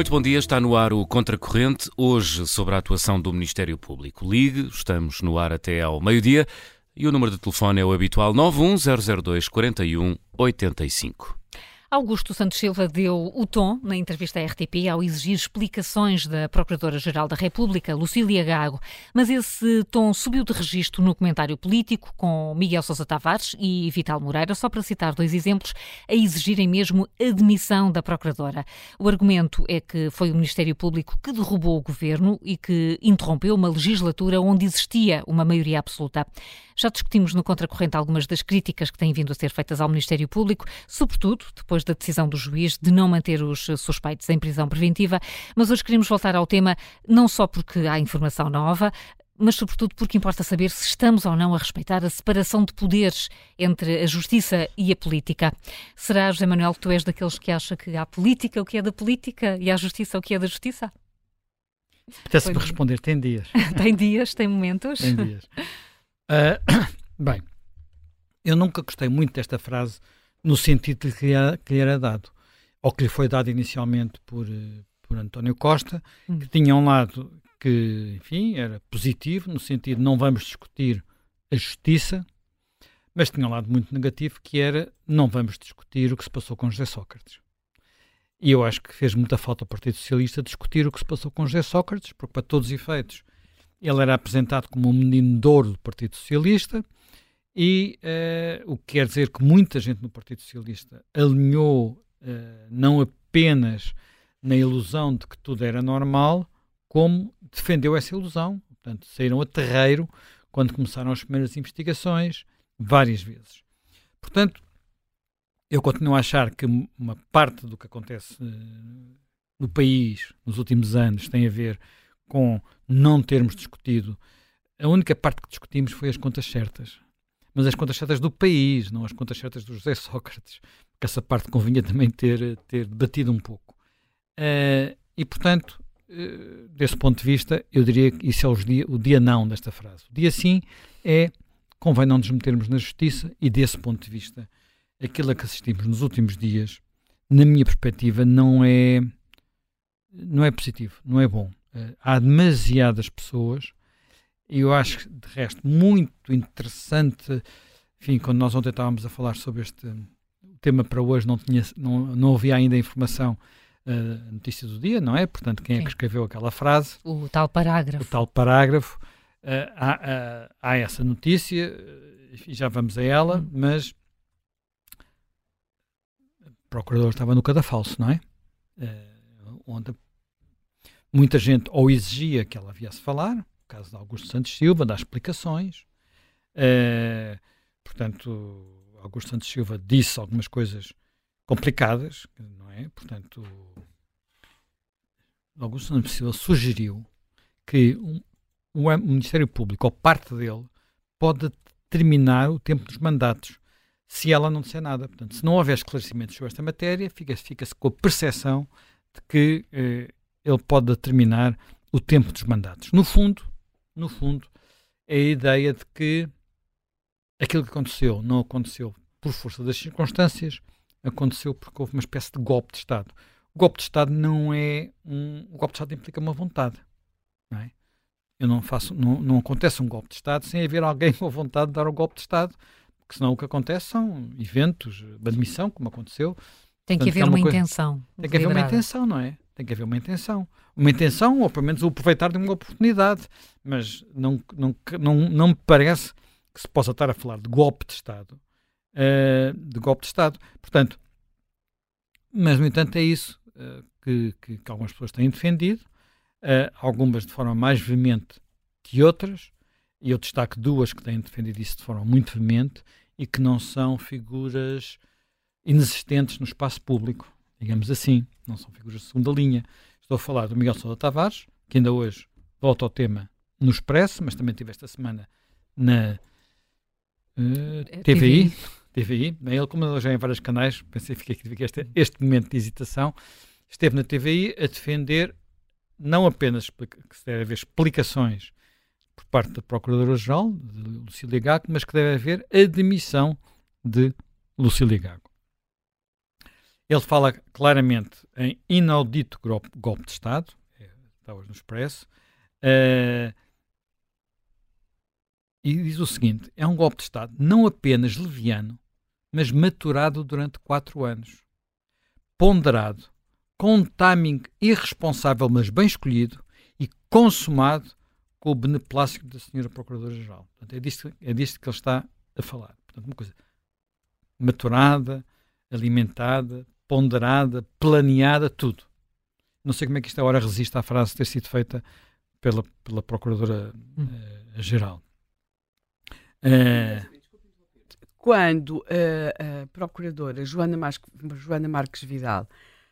Muito bom dia, está no ar o Contracorrente, hoje sobre a atuação do Ministério Público. Ligue, estamos no ar até ao meio-dia e o número de telefone é o habitual 91002 4185. Augusto Santos Silva deu o tom na entrevista à RTP ao exigir explicações da Procuradora-Geral da República, Lucília Gago, mas esse tom subiu de registro no comentário político com Miguel Sousa Tavares e Vital Moreira, só para citar dois exemplos, a exigirem mesmo a demissão da Procuradora. O argumento é que foi o Ministério Público que derrubou o governo e que interrompeu uma legislatura onde existia uma maioria absoluta. Já discutimos no Contracorrente algumas das críticas que têm vindo a ser feitas ao Ministério Público, sobretudo depois da decisão do juiz de não manter os suspeitos em prisão preventiva, mas hoje queremos voltar ao tema não só porque há informação nova, mas sobretudo porque importa saber se estamos ou não a respeitar a separação de poderes entre a justiça e a política. Será, José Manuel, que tu és daqueles que acha que há política o que é da política e há justiça o que é da justiça? Apetece-me responder, tem dias. tem dias, tem momentos? Tem dias. Uh, bem, eu nunca gostei muito desta frase no sentido que lhe, que lhe era dado, ou que lhe foi dado inicialmente por, eh, por António Costa, hum. que tinha um lado que, enfim, era positivo, no sentido de não vamos discutir a justiça, mas tinha um lado muito negativo, que era não vamos discutir o que se passou com José Sócrates. E eu acho que fez muita falta ao Partido Socialista discutir o que se passou com José Sócrates, porque para todos os efeitos ele era apresentado como um menino de ouro do Partido Socialista e uh, o que quer dizer que muita gente no Partido Socialista alinhou uh, não apenas na ilusão de que tudo era normal, como defendeu essa ilusão. Portanto, saíram a terreiro quando começaram as primeiras investigações, várias vezes. Portanto, eu continuo a achar que uma parte do que acontece uh, no país nos últimos anos tem a ver com não termos discutido. A única parte que discutimos foi as contas certas. Mas as contas certas do país, não as contas certas do José Sócrates. Porque essa parte convinha também ter, ter debatido um pouco. Uh, e, portanto, uh, desse ponto de vista, eu diria que isso é dia, o dia não desta frase. O dia sim é convém não nos metermos na justiça e, desse ponto de vista, aquilo a que assistimos nos últimos dias, na minha perspectiva, não é, não é positivo, não é bom. Uh, há demasiadas pessoas, e eu acho, de resto, muito interessante. Enfim, quando nós ontem estávamos a falar sobre este tema para hoje, não, tinha, não, não havia ainda informação uh, notícia do dia, não é? Portanto, quem Sim. é que escreveu aquela frase? O tal parágrafo. O tal parágrafo. Uh, há, uh, há, essa notícia, e já vamos a ela, hum. mas o procurador estava no cadafalso, não é? Uh, onde Muita gente ou exigia que ela viesse falar, caso de Augusto Santos Silva, dar explicações. Uh, portanto, Augusto Santos Silva disse algumas coisas complicadas, não é? Portanto, Augusto Santos Silva sugeriu que um, o Ministério Público, ou parte dele, pode determinar o tempo dos mandatos se ela não disser nada. Portanto, se não houver esclarecimentos sobre esta matéria, fica-se fica com a percepção de que eh, ele pode determinar o tempo dos mandatos. No fundo, no fundo, é a ideia de que aquilo que aconteceu não aconteceu por força das circunstâncias, aconteceu porque houve uma espécie de golpe de Estado. O golpe de Estado não é um. O golpe de Estado implica uma vontade. Não é? Eu não faço. Não, não acontece um golpe de Estado sem haver alguém com a vontade de dar o golpe de Estado. Porque senão o que acontece são eventos de admissão, como aconteceu. Tem Portanto, que haver é uma, uma coisa, intenção. Tem que haver uma intenção, não é? Tem que haver uma intenção. Uma intenção, ou pelo menos o aproveitar de uma oportunidade. Mas não, não, não, não me parece que se possa estar a falar de golpe de Estado. Uh, de golpe de Estado. Portanto, mas no entanto é isso uh, que, que, que, algumas pessoas têm defendido, uh, algumas de forma mais veemente que outras, e eu destaco duas que têm defendido isso de forma muito veemente e que não são figuras inexistentes no espaço público digamos assim, não são figuras de segunda linha. Estou a falar do Miguel Sousa Tavares, que ainda hoje volta ao tema no Expresso, mas também tive esta semana na uh, eh, TVI. TVI, bem, ele como já em vários canais, pensei que fiquei este, este momento de hesitação, esteve na TVI a defender não apenas que se deve haver explicações por parte da Procuradora-Geral, de Lucília Gago, mas que deve haver admissão de Lucília Gago. Ele fala claramente em inaudito golpe de Estado, está hoje no Expresso, uh, e diz o seguinte: é um golpe de Estado não apenas leviano, mas maturado durante quatro anos, ponderado, com um timing irresponsável, mas bem escolhido, e consumado com o beneplácito da Sra. Procuradora-Geral. É disto, é disto que ele está a falar. Portanto, uma coisa maturada, alimentada, ponderada, planeada, tudo. Não sei como é que isto agora resiste à frase ter sido feita pela, pela Procuradora-Geral. Hum. Uh, Quando a, a Procuradora Joana, Mar Joana Marques Vidal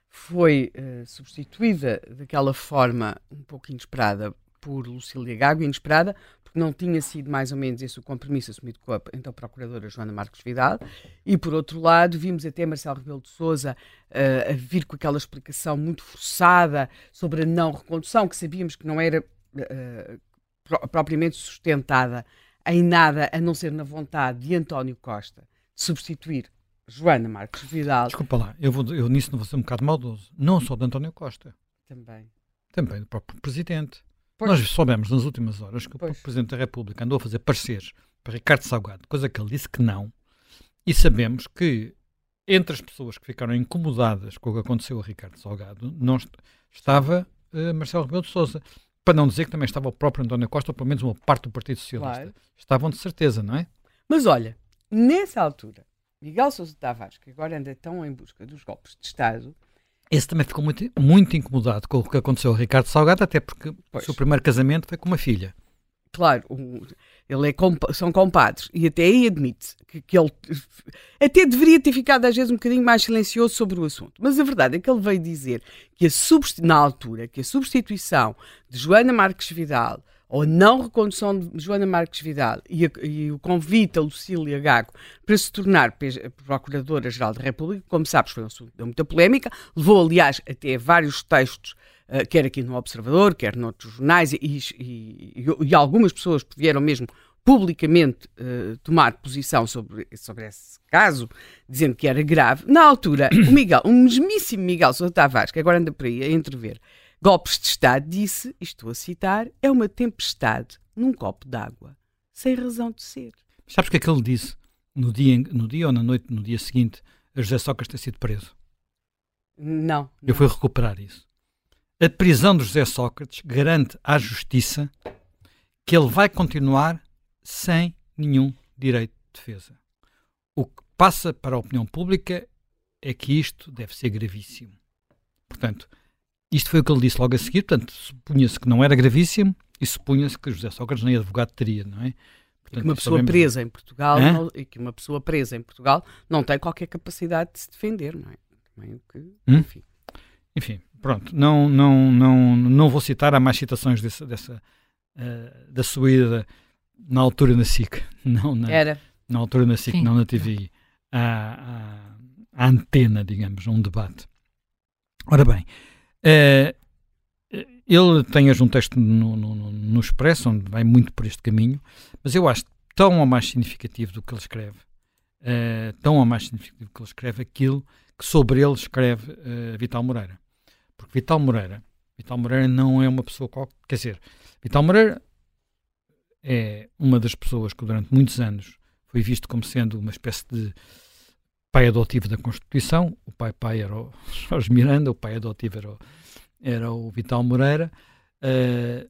foi uh, substituída daquela forma um pouco inesperada por Lucília Gago, inesperada, não tinha sido mais ou menos esse o compromisso assumido com a então Procuradora Joana Marques Vidal, e por outro lado vimos até Marcelo Rebelo de Sousa uh, a vir com aquela explicação muito forçada sobre a não recondução, que sabíamos que não era uh, pro propriamente sustentada em nada a não ser na vontade de António Costa de substituir Joana Marques Vidal. Desculpa lá, eu, vou, eu nisso não vou ser um bocado maldoso. Não só de António Costa. Também. Também do próprio Presidente. Pois. Nós soubemos nas últimas horas que pois. o Presidente da República andou a fazer pareceres para Ricardo Salgado, coisa que ele disse que não. E sabemos que entre as pessoas que ficaram incomodadas com o que aconteceu a Ricardo Salgado, não estava uh, Marcelo Rebelo de Sousa. Para não dizer que também estava o próprio António Costa, ou pelo menos uma parte do Partido Socialista. Claro. Estavam de certeza, não é? Mas olha, nessa altura, Miguel Sousa Tavares, que agora anda tão em busca dos golpes de Estado. Esse também ficou muito, muito incomodado com o que aconteceu ao Ricardo Salgado, até porque pois. o seu primeiro casamento foi com uma filha. Claro, ele é são compadres e até aí admite que, que ele até deveria ter ficado às vezes um bocadinho mais silencioso sobre o assunto. Mas a verdade é que ele veio dizer que a na altura que a substituição de Joana Marques Vidal ou não recondução de Joana Marques Vidal e, a, e, o convite a Lucília Gago para se tornar Procuradora-Geral da República, como sabes, foi um assunto de muita polémica, levou, aliás, até vários textos, uh, quer aqui no Observador, quer noutros jornais, e, e, e algumas pessoas vieram mesmo publicamente uh, tomar posição sobre, sobre esse caso, dizendo que era grave. Na altura, o Miguel, o mesmíssimo Miguel Sousa Tavares, que agora anda por aí a entrever golpes de Estado, disse, e estou a citar, é uma tempestade num copo d'água, sem razão de ser. Sabes o que é que ele disse no dia, no dia ou na noite, no dia seguinte, a José Sócrates ter sido preso? Não, não. Eu fui recuperar isso. A prisão de José Sócrates garante à justiça que ele vai continuar sem nenhum direito de defesa. O que passa para a opinião pública é que isto deve ser gravíssimo. Portanto, isto foi o que ele disse logo a seguir, portanto, supunha-se que não era gravíssimo e supunha-se que José Sócrates nem advogado teria, não é? Portanto, que uma pessoa sabemos... presa em Portugal não, e que uma pessoa presa em Portugal não tem qualquer capacidade de se defender, não é? Também que, hum? enfim. enfim, pronto, não, não, não, não vou citar, há mais citações dessa, dessa uh, da sua ida na altura na SIC, não na, Era. na altura na SIC, Sim. não na TV, à, à, à antena, digamos, um debate. Ora bem, Uh, ele tem um texto no, no, no, Expresso, onde vai muito por este caminho, mas eu acho tão ou mais significativo do que ele escreve, uh, tão ou mais significativo do que ele escreve aquilo que sobre ele escreve uh, Vital Moreira. Porque Vital Moreira, Vital Moreira não é uma pessoa qualquer, quer dizer, Vital Moreira é uma das pessoas que durante muitos anos foi visto como sendo uma espécie de pai adotivo da Constituição, o pai pai era o Jorge Miranda, o pai adotivo era o, era o Vital Moreira. Uh,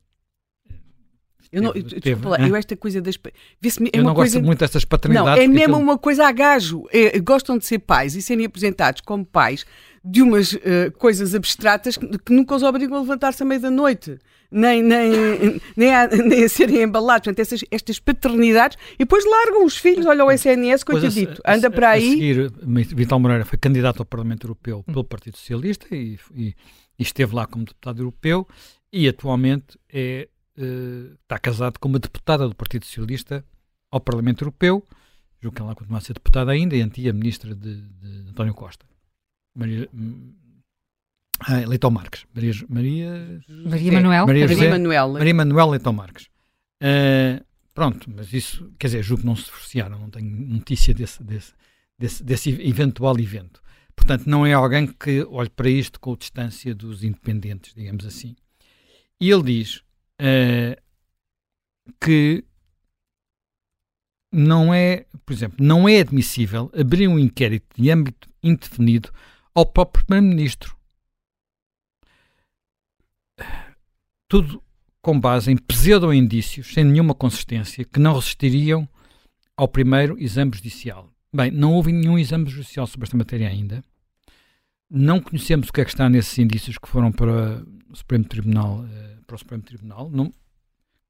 eu, não, teve, lá, eu esta coisa das. É eu não coisa, gosto muito destas paternidades. Não, é mesmo uma coisa a gajo. É, gostam de ser pais e serem apresentados como pais de umas uh, coisas abstratas que, que, nunca os obrigam a levantar-se à meia da noite nem, nem, nem, a, nem a serem embalados. Portanto, essas, estas paternidades. E depois largam os filhos, olha o SNS, coitadito, a, anda para aí. A seguir, Vital Moreira foi candidato ao Parlamento Europeu pelo Partido Socialista e, e, e esteve lá como deputado europeu e atualmente é, uh, está casado com uma deputada do Partido Socialista ao Parlamento Europeu. Julgo que ela continua a ser deputada ainda e antiga ministra de, de António Costa. Maria, ah, Leitão Marques. Maria, Maria, Maria Manuel. Maria, Maria Manuel. Maria Manuel Leitão Marques. Uh, pronto, mas isso, quer dizer, julgo que não se divorciaram, não tenho notícia desse, desse, desse, desse eventual evento. Portanto, não é alguém que olhe para isto com distância dos independentes, digamos assim. E ele diz uh, que não é, por exemplo, não é admissível abrir um inquérito de âmbito indefinido ao próprio Primeiro-Ministro. Tudo com base em pseudo-indícios, sem nenhuma consistência, que não resistiriam ao primeiro exame judicial. Bem, não houve nenhum exame judicial sobre esta matéria ainda. Não conhecemos o que é que está nesses indícios que foram para o Supremo Tribunal. Uh, para o Supremo Tribunal. Não,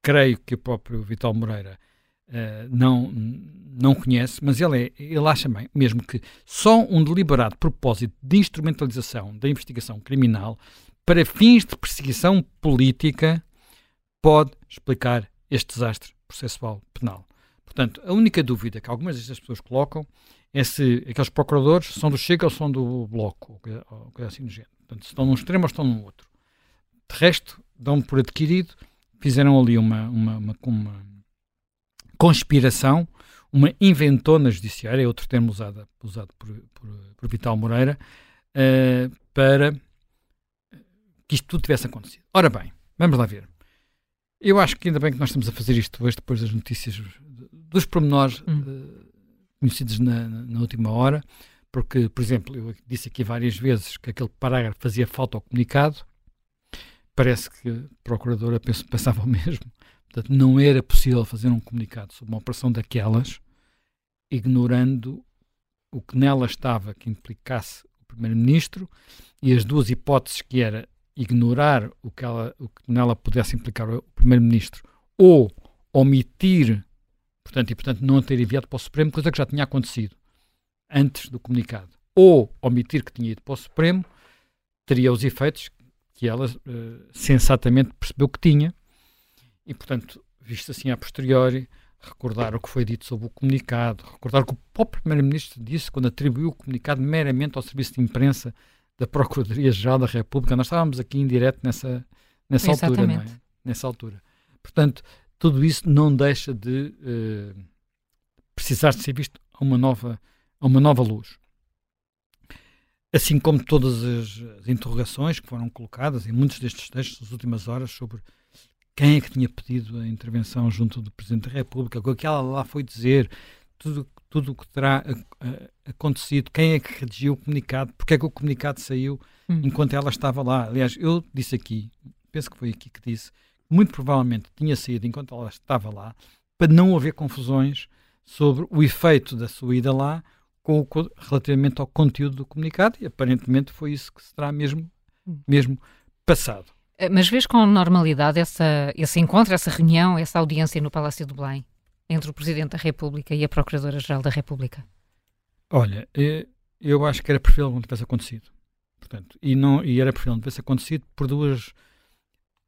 creio que o próprio Vital Moreira uh, não, não conhece, mas ele, é, ele acha bem, mesmo que só um deliberado propósito de instrumentalização da investigação criminal para fins de perseguição política pode explicar este desastre processual penal. Portanto, a única dúvida que algumas destas pessoas colocam é se aqueles procuradores são do Chega ou são do Bloco, ou coisa assim do género. Portanto, se estão num extremo ou estão no outro. De resto, dão por adquirido, fizeram ali uma, uma, uma, uma conspiração, uma inventona judiciária, é outro termo usado, usado por, por, por Vital Moreira, uh, para que isto tudo tivesse acontecido. Ora bem, vamos lá ver. Eu acho que ainda bem que nós estamos a fazer isto hoje, depois das notícias, dos pormenores hum. uh, conhecidos na, na, última hora, porque, por exemplo, eu disse aqui várias vezes que aquele parágrafo fazia falta ao comunicado, parece que a Procuradora pensava o mesmo. Portanto, não era possível fazer um comunicado sobre uma operação daquelas, ignorando o que nela estava que implicasse o Primeiro-Ministro e as duas hipóteses que era ignorar o que, ela, o que nela pudesse implicar o Primeiro-Ministro ou omitir, portanto, e portanto não ter enviado para o Supremo, coisa que já tinha acontecido antes do comunicado, ou omitir que tinha ido para o Supremo, teria os efeitos que ela uh, sensatamente percebeu que tinha, e portanto, visto assim a posteriori, recordar o que foi dito sobre o comunicado, recordar o que o próprio Primeiro-Ministro disse quando atribuiu o comunicado meramente ao Serviço de Imprensa da Procuradoria-Geral da República. Nós estávamos aqui em direto nessa, nessa altura, não é? Nessa altura. Portanto, tudo isso não deixa de uh, precisar de ser visto a uma nova, a uma nova luz. Assim como todas as, as interrogações que foram colocadas em muitos destes textos nas últimas horas sobre quem é que tinha pedido a intervenção junto do Presidente da República, o que ela lá foi dizer, tudo tudo o que terá acontecido, quem é que redigiu o comunicado, porque é que o comunicado saiu hum. enquanto ela estava lá. Aliás, eu disse aqui, penso que foi aqui que disse, muito provavelmente tinha saído enquanto ela estava lá, para não haver confusões sobre o efeito da sua ida lá com o, relativamente ao conteúdo do comunicado, e aparentemente foi isso que se terá mesmo, hum. mesmo passado. Eh, mas vês com normalidade essa, esse encontro, essa reunião, essa audiência no Palácio do Belém? Entre o Presidente da República e a Procuradora-Geral da República? Olha, eh, eu acho que era preferível não tivesse acontecido. Portanto, e, não, e era preferível que tivesse acontecido por duas.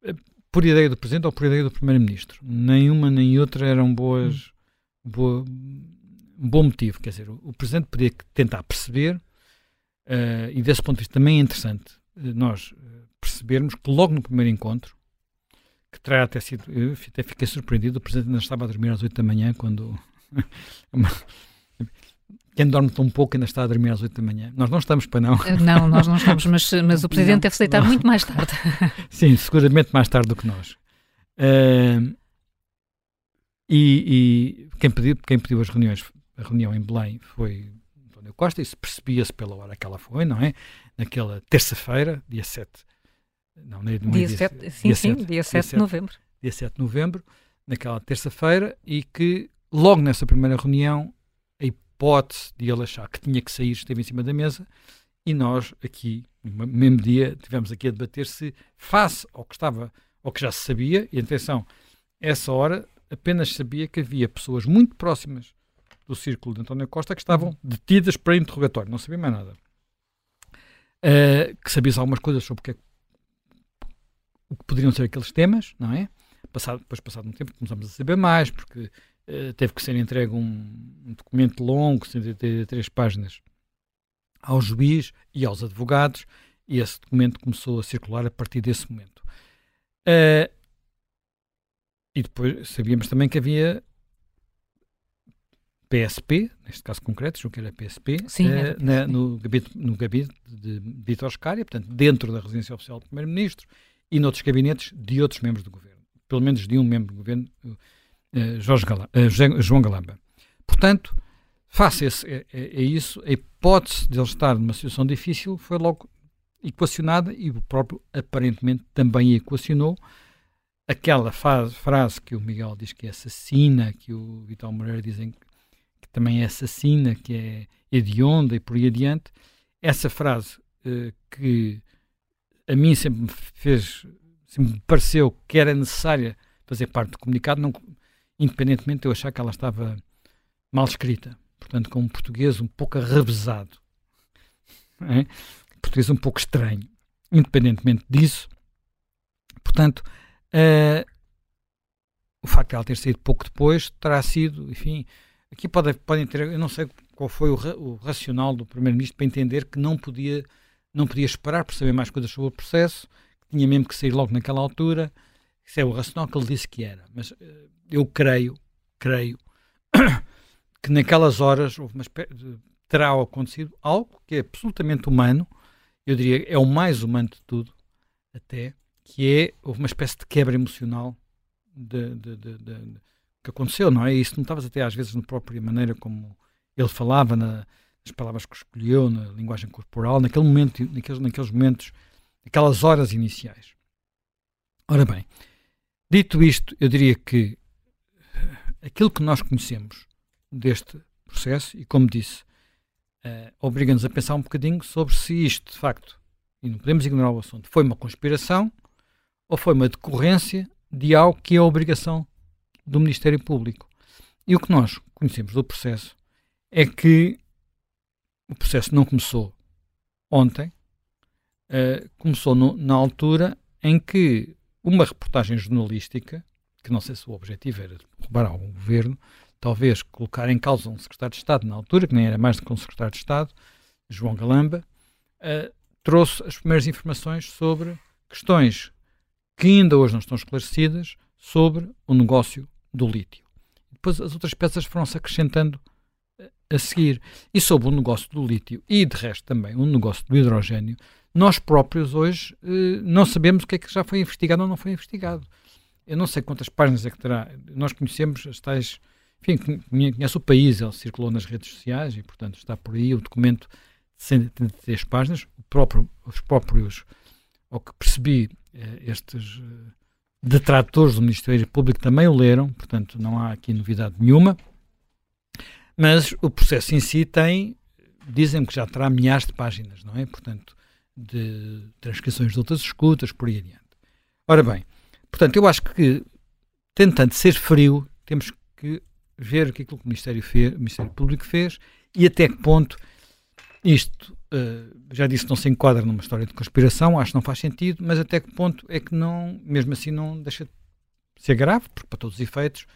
Eh, por ideia do Presidente ou por ideia do Primeiro-Ministro. Nenhuma nem outra eram boas. Hum. Boa, um bom motivo. Quer dizer, o, Presidente podia tentar perceber, uh, e desse ponto de vista também é interessante uh, nós percebermos que logo no primeiro encontro que terá até sido. Eu até fiquei surpreendido, o Presidente ainda estava a dormir às 8 da manhã quando. Quem dorme tão pouco ainda está a dormir às 8 da manhã. Nós não estamos para não. Eh, não, nós não estamos, mas, mas o Presidente não, deve se deitar muito mais tarde. Sim, seguramente mais tarde do que nós. Uh, e, e quem, pediu, quem pediu as reuniões, a reunião em Belém foi António Costa, isso percebia-se pela hora que ela foi, não é? Naquela terça-feira, dia 7 não, nem, dia, dia 7, sim, dia sim, 7, dia 7 de novembro. Dia 7 de novembro, naquela terça-feira, e que logo nessa primeira reunião, a hipótese de ele achar que tinha que sair esteve em cima da mesa, e nós aqui, no mesmo dia, tivemos aqui a debater se, face ao que estava, ao que já se sabia, e atenção, essa hora apenas sabia que havia pessoas muito próximas do círculo de António Costa que estavam uhum. detidas para interrogatório, não sabia mais nada. Uh, que sabia algumas coisas sobre o que é que o que poderiam ser aqueles temas, não é? Passado, depois, passado um tempo, começamos a saber mais, porque uh, teve que ser entregue um, um documento longo, 133 páginas, ao juiz e aos advogados, e esse documento começou a circular a partir desse momento. Uh, e depois sabíamos também que havia PSP, neste caso concreto, julgo que era PSP, Sim, eh, era na- no, gabinete, no gabinete de Vítor Scária, portanto, dentro da residência oficial do Primeiro-Ministro e noutros gabinetes de outros membros do governo, pelo menos de um membro do governo, eh, Jorge Gala- eh, José- João Galamba. Portanto, face a, a- a- isso, a hipótese de ele estar numa situação difícil foi logo equacionada e o próprio aparentemente também equacionou aquela fa- frase que o Miguel diz que é assassina, que o Vital Moreira dizem que também é assassina, que é hedionda e por aí adiante. Essa frase eh, que a mim sempre me fez, sempre me pareceu que era necessária fazer parte do comunicado, não, independentemente de eu achar que ela estava mal escrita. Portanto, com um português um pouco arrevesado. é? Português um pouco estranho. Independentemente disso, portanto, eh, o facto de ela ter saído pouco depois terá sido, enfim, aqui pode, podem ter, eu não sei qual foi o, o racional do Primeiro-Ministro para entender que não podia, não podia esperar por saber mais coisas sobre o processo, que tinha mesmo que sair logo naquela altura. Isso é o racional que ele disse que era. Mas eh, eu creio, creio, que naquelas horas terá acontecido algo que é absolutamente humano, eu diria é o mais humano de tudo, até, que é, houve uma espécie de quebra emocional de, de- de- que aconteceu, não é? E isso notava-se até às vezes na própria maneira como ele falava, na- nas palavras que escolheu, na linguagem corporal, naquele momento, naqueles, naqueles momentos, naquelas horas iniciais. Ora bem, dito isto, eu diria que eh, aquilo que nós conhecemos deste processo, e como disse, eh, obriga-nos a pensar um bocadinho sobre se isto, de facto, e não podemos ignorar o assunto, foi uma conspiração ou foi uma decorrência de algo que é a obrigação do Ministério Público. E o que nós conhecemos do processo é que o processo não começou ontem, eh, começou no- na altura em que uma reportagem jornalística, que não sei se o objetivo era roubar algum governo, talvez colocar em causa um secretário de Estado na altura, que nem era mais do que um secretário de Estado, João Galamba, eh, trouxe as primeiras informações sobre questões que ainda hoje não estão esclarecidas sobre o negócio do lítio. Depois as outras peças foram-se acrescentando a seguir. E sobre o negócio do lítio e, de resto, também o negócio do hidrogênio, nós próprios hoje eh, não sabemos o que é que já foi investigado ou não foi investigado. Eu não sei quantas páginas é que terá. Nós conhecemos as tais. Enfim, conhe- conhece o país, ele circulou nas redes sociais e, portanto, está por aí o documento de 133 páginas. Próprio, os próprios, ao que percebi, eh, estes eh, detratores do Ministério Público também o leram, portanto, não há aqui novidade nenhuma. Mas o processo em si tem, dizem que já terá milhares de páginas, não é? Portanto, de transcrições de outras escutas, por aí adiante. Ora bem, portanto, eu acho que, tentando ser frio, temos que ver o que, é que o Ministério, fez, o Ministério Público fez e até que ponto isto, eh, já disse, não se enquadra numa história de conspiração, acho que não faz sentido, mas até que ponto é que não, mesmo assim, não deixa de ser grave, porque para todos os efeitos,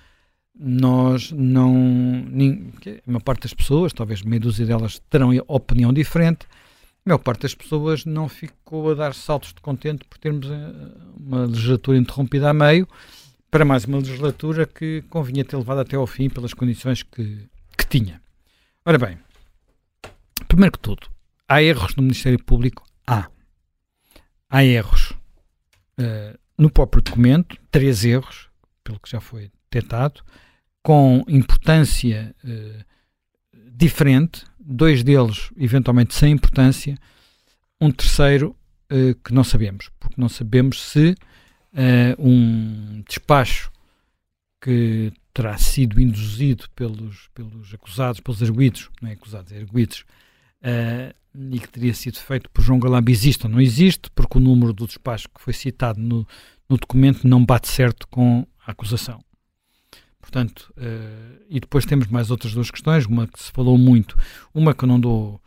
nós não. nin- que A maior parte das pessoas, talvez meia dúzia delas, terão opinião diferente. A maior parte das pessoas não ficou a dar saltos de contente por termos eh, uma legislatura interrompida a meio para mais uma legislatura que convinha ter levado até ao fim pelas condições que, que tinha. Ora bem, primeiro que tudo, há erros no Ministério Público? Há. Há erros eh, no próprio documento, três erros, pelo que já foi detectado, com importância eh, diferente, dois deles eventualmente sem importância, um terceiro eh, que não sabemos, porque não sabemos se eh, um despacho que terá sido induzido pelos, pelos acusados, pelos arguídos, não é acusados, é arguídos, e que teria sido feito por João Galamba existe ou não existe, porque o número do despacho que foi citado no, no documento não bate certo com a acusação. Portanto, eh, e depois temos mais outras duas questões, uma que se falou muito, uma que eu não dou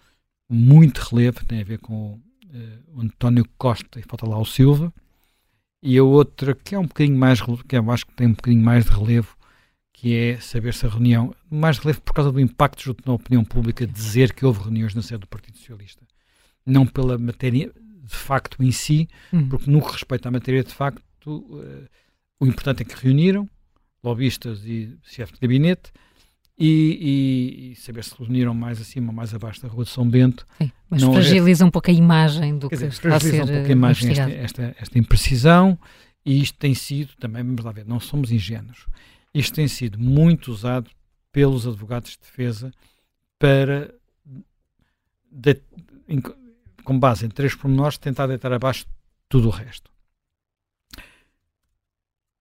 muito relevo, tem a ver com eh, o António Costa e falta lá o Silva, e a outra que é um bocadinho mais, que eu acho que tem um bocadinho mais de relevo, que é saber se a reunião, mais relevo por causa do impacto junto na opinião pública, dizer que houve reuniões na sede do Partido Socialista. Não pela matéria de facto em si, Hum. porque no que respeita à matéria de facto, eh, o importante é que reuniram lobistas e chefe de gabinete e, e, e, saber se reuniram mais acima ou mais abaixo da Rua de São Bento. Sim, mas não fragiliza é, um pouco a imagem do que dizer, está a ser um pouco a imagem esta, esta, esta, imprecisão e isto tem sido, também vamos lá ver, não somos ingênuos, isto tem sido muito usado pelos advogados de defesa para, de, em, com base em três pormenores, tentar deitar abaixo tudo o resto.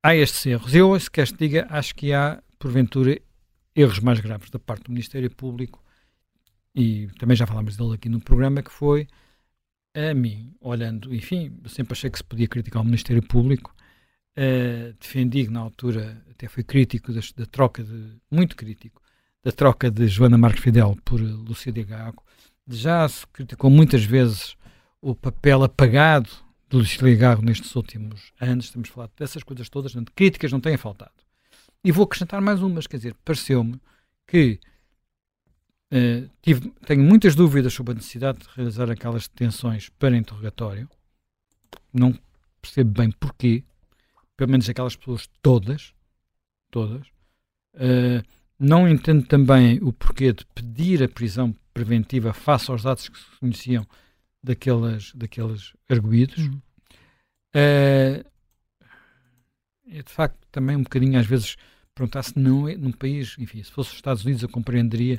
Há estes erros. Eu, se queres te diga, acho que há, porventura, erros mais graves da parte do Ministério Público, e também já falámos dele aqui no programa, que foi a mim, olhando, enfim, eu sempre achei que se podia criticar o Ministério Público, uh, defendi que na altura até foi crítico da, troca de, muito crítico, da troca de Joana Marques Fidel por Lucília Gago, já se criticou muitas vezes o papel apagado de Lucília Gago nestes últimos anos, estamos a falar dessas coisas todas, críticas não têm faltado. E vou acrescentar mais umas, quer dizer, pareceu-me que uh, tive, tenho muitas dúvidas sobre a necessidade de realizar aquelas detenções para interrogatório. Não percebo bem porquê. Pelo menos aquelas pessoas todas. Todas. Uh, não entendo também o porquê de pedir a prisão preventiva face aos dados que se conheciam daqueles, daqueles arguídos. Uhum. Uh, é de facto também um bocadinho às vezes perguntar se não é num país, enfim, se fosse os Estados Unidos eu compreenderia.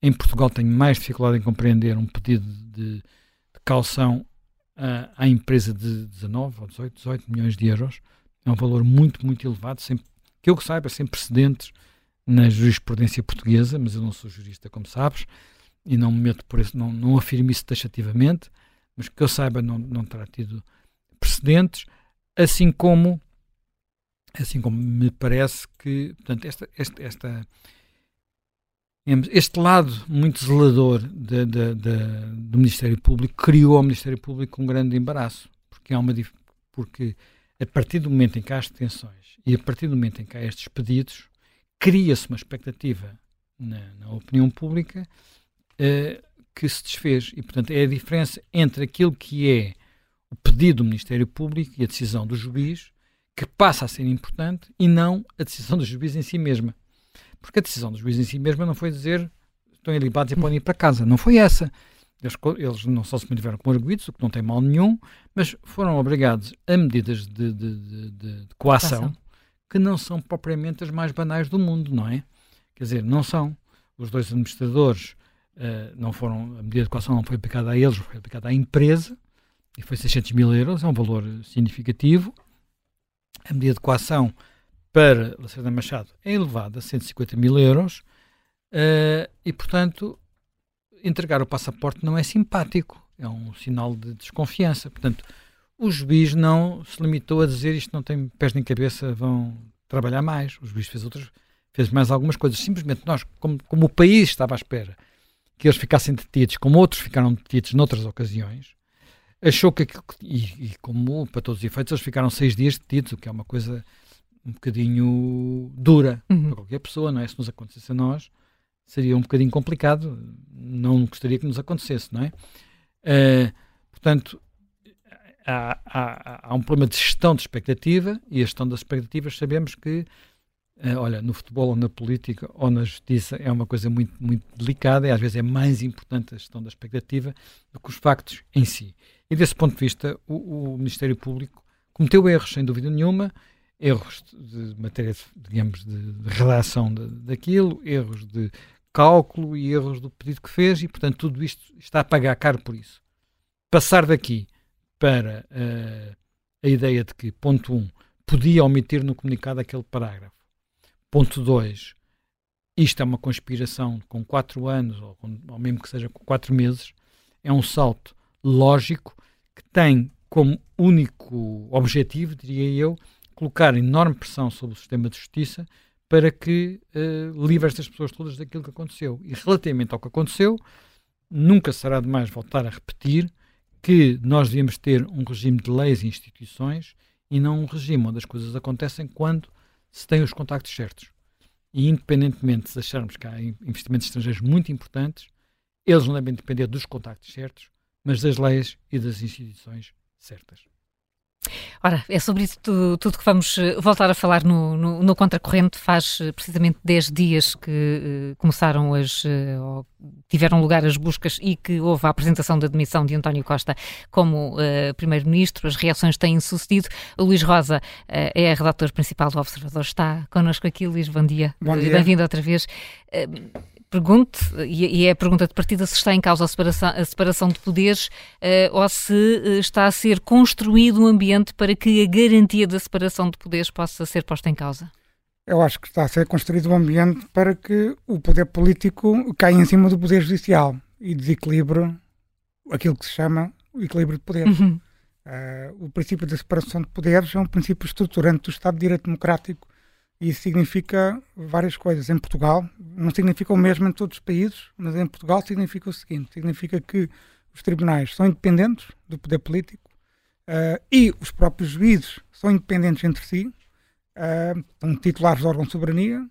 Em Portugal tenho mais dificuldade em compreender um pedido de, de calção uh, à empresa de 19 ou 18, 18 milhões de euros. É um valor muito, muito elevado, sem, que eu saiba, sem precedentes na jurisprudência portuguesa, mas eu não sou jurista, como sabes, e não me meto por isso, não, não afirmo isso taxativamente, mas que eu saiba não, não terá tido precedentes, assim como assim como me parece que, portanto, esta, esta, esta este lado muito zelador de, de, de, do Ministério Público criou ao Ministério Público um grande embaraço, porque, há uma, porque a partir do momento em que há as detenções e a partir do momento em que há estes pedidos, cria-se uma expectativa na, na opinião pública uh, que se desfez. E, portanto, é a diferença entre aquilo que é o pedido do Ministério Público e a decisão do juiz que passa a ser importante e não a decisão do juiz em si mesma. Porque a decisão do juiz em si mesma não foi dizer estão ilibados e podem ir para casa. Não foi essa. Eles, eles não só se mantiveram como arguidos, o que não tem mal nenhum, mas foram obrigados a medidas de, de, de, de coação que não são propriamente as mais banais do mundo, não é? Quer dizer, não são. Os dois administradores uh, não foram, a medida de coação não foi aplicada a eles, foi aplicada à empresa e foi 600 mil euros, é um valor significativo a medida de coação para Lacerda Machado é elevada a 150 mil euros uh, e, portanto, entregar o passaporte não é simpático, é um sinal de desconfiança. Portanto, o juiz não se limitou a dizer isto não tem pés nem cabeça, vão trabalhar mais. O juiz fez outras, fez mais algumas coisas. Simplesmente nós, como, como o país estava à espera que eles ficassem detidos, como outros ficaram detidos noutras ocasiões, achou que, e, e, como para todos os efeitos, eles ficaram seis dias detidos, o que é uma coisa um bocadinho dura uhum. para qualquer pessoa, não é? Se nos acontecesse a nós, seria um bocadinho complicado, não gostaria que nos acontecesse, não é? Uh, portanto, há, há, há, um problema de gestão de expectativa e a gestão das expectativas sabemos que, olha, no futebol ou na política ou na justiça é uma coisa muito, muito delicada e às vezes é mais importante a gestão da expectativa do que os factos em si. E desse ponto de vista, o, o Ministério Público cometeu erros, sem dúvida nenhuma, erros de matéria, digamos, de, de redação de, daquilo, erros de cálculo e erros do pedido que fez, e portanto tudo isto está a pagar caro por isso. Passar daqui para uh, a ideia de que, ponto 1, um, podia omitir no comunicado aquele parágrafo. Ponto 2, isto é uma conspiração com 4 anos, ou, com, ou mesmo que seja com 4 meses, é um salto lógico que tem como único objetivo, diria eu, colocar enorme pressão sobre o sistema de justiça para que uh, livre estas pessoas todas daquilo que aconteceu. E relativamente ao que aconteceu, nunca será demais voltar a repetir que nós devíamos ter um regime de leis e instituições e não um regime onde as coisas acontecem quando se tem os contactos certos. E independentemente de acharmos que há investimentos estrangeiros muito importantes, eles não devem depender dos contactos certos, mas das leis e das instituições certas. Ora, é sobre isso tudo, tudo que vamos eh, voltar a falar no, no, no Contracorrente. Faz eh, precisamente 10 dias que uh, começaram as. Uh, tiveram lugar as buscas e que houve a apresentação da demissão de António Costa como uh, Primeiro-Ministro. As reações têm sucedido. O Luís Rosa é a redator principal do Observador. Está connosco aqui. Luís, bom dia. Bom dia. Bem-vindo outra vez pergunte, e é a pergunta de partida, se está em causa a separação, a separação de poderes uh, ou se uh, está a ser construído um ambiente para que a garantia da separação de poderes possa ser posta em causa. Eu acho que está a ser construído um ambiente para que o poder político caia em cima do poder judicial e desequilibre aquilo que se chama o equilíbrio de poderes. Uhum. Uh, o princípio da separação de poderes é um princípio estruturante do Estado de Direito Democrático e isso significa várias coisas. Em Portugal, não significa o mesmo em todos os países, mas em Portugal significa o seguinte: significa que os tribunais são independentes do poder político uh, e os próprios juízes são independentes entre si, uh, são titulares do órgão de soberania,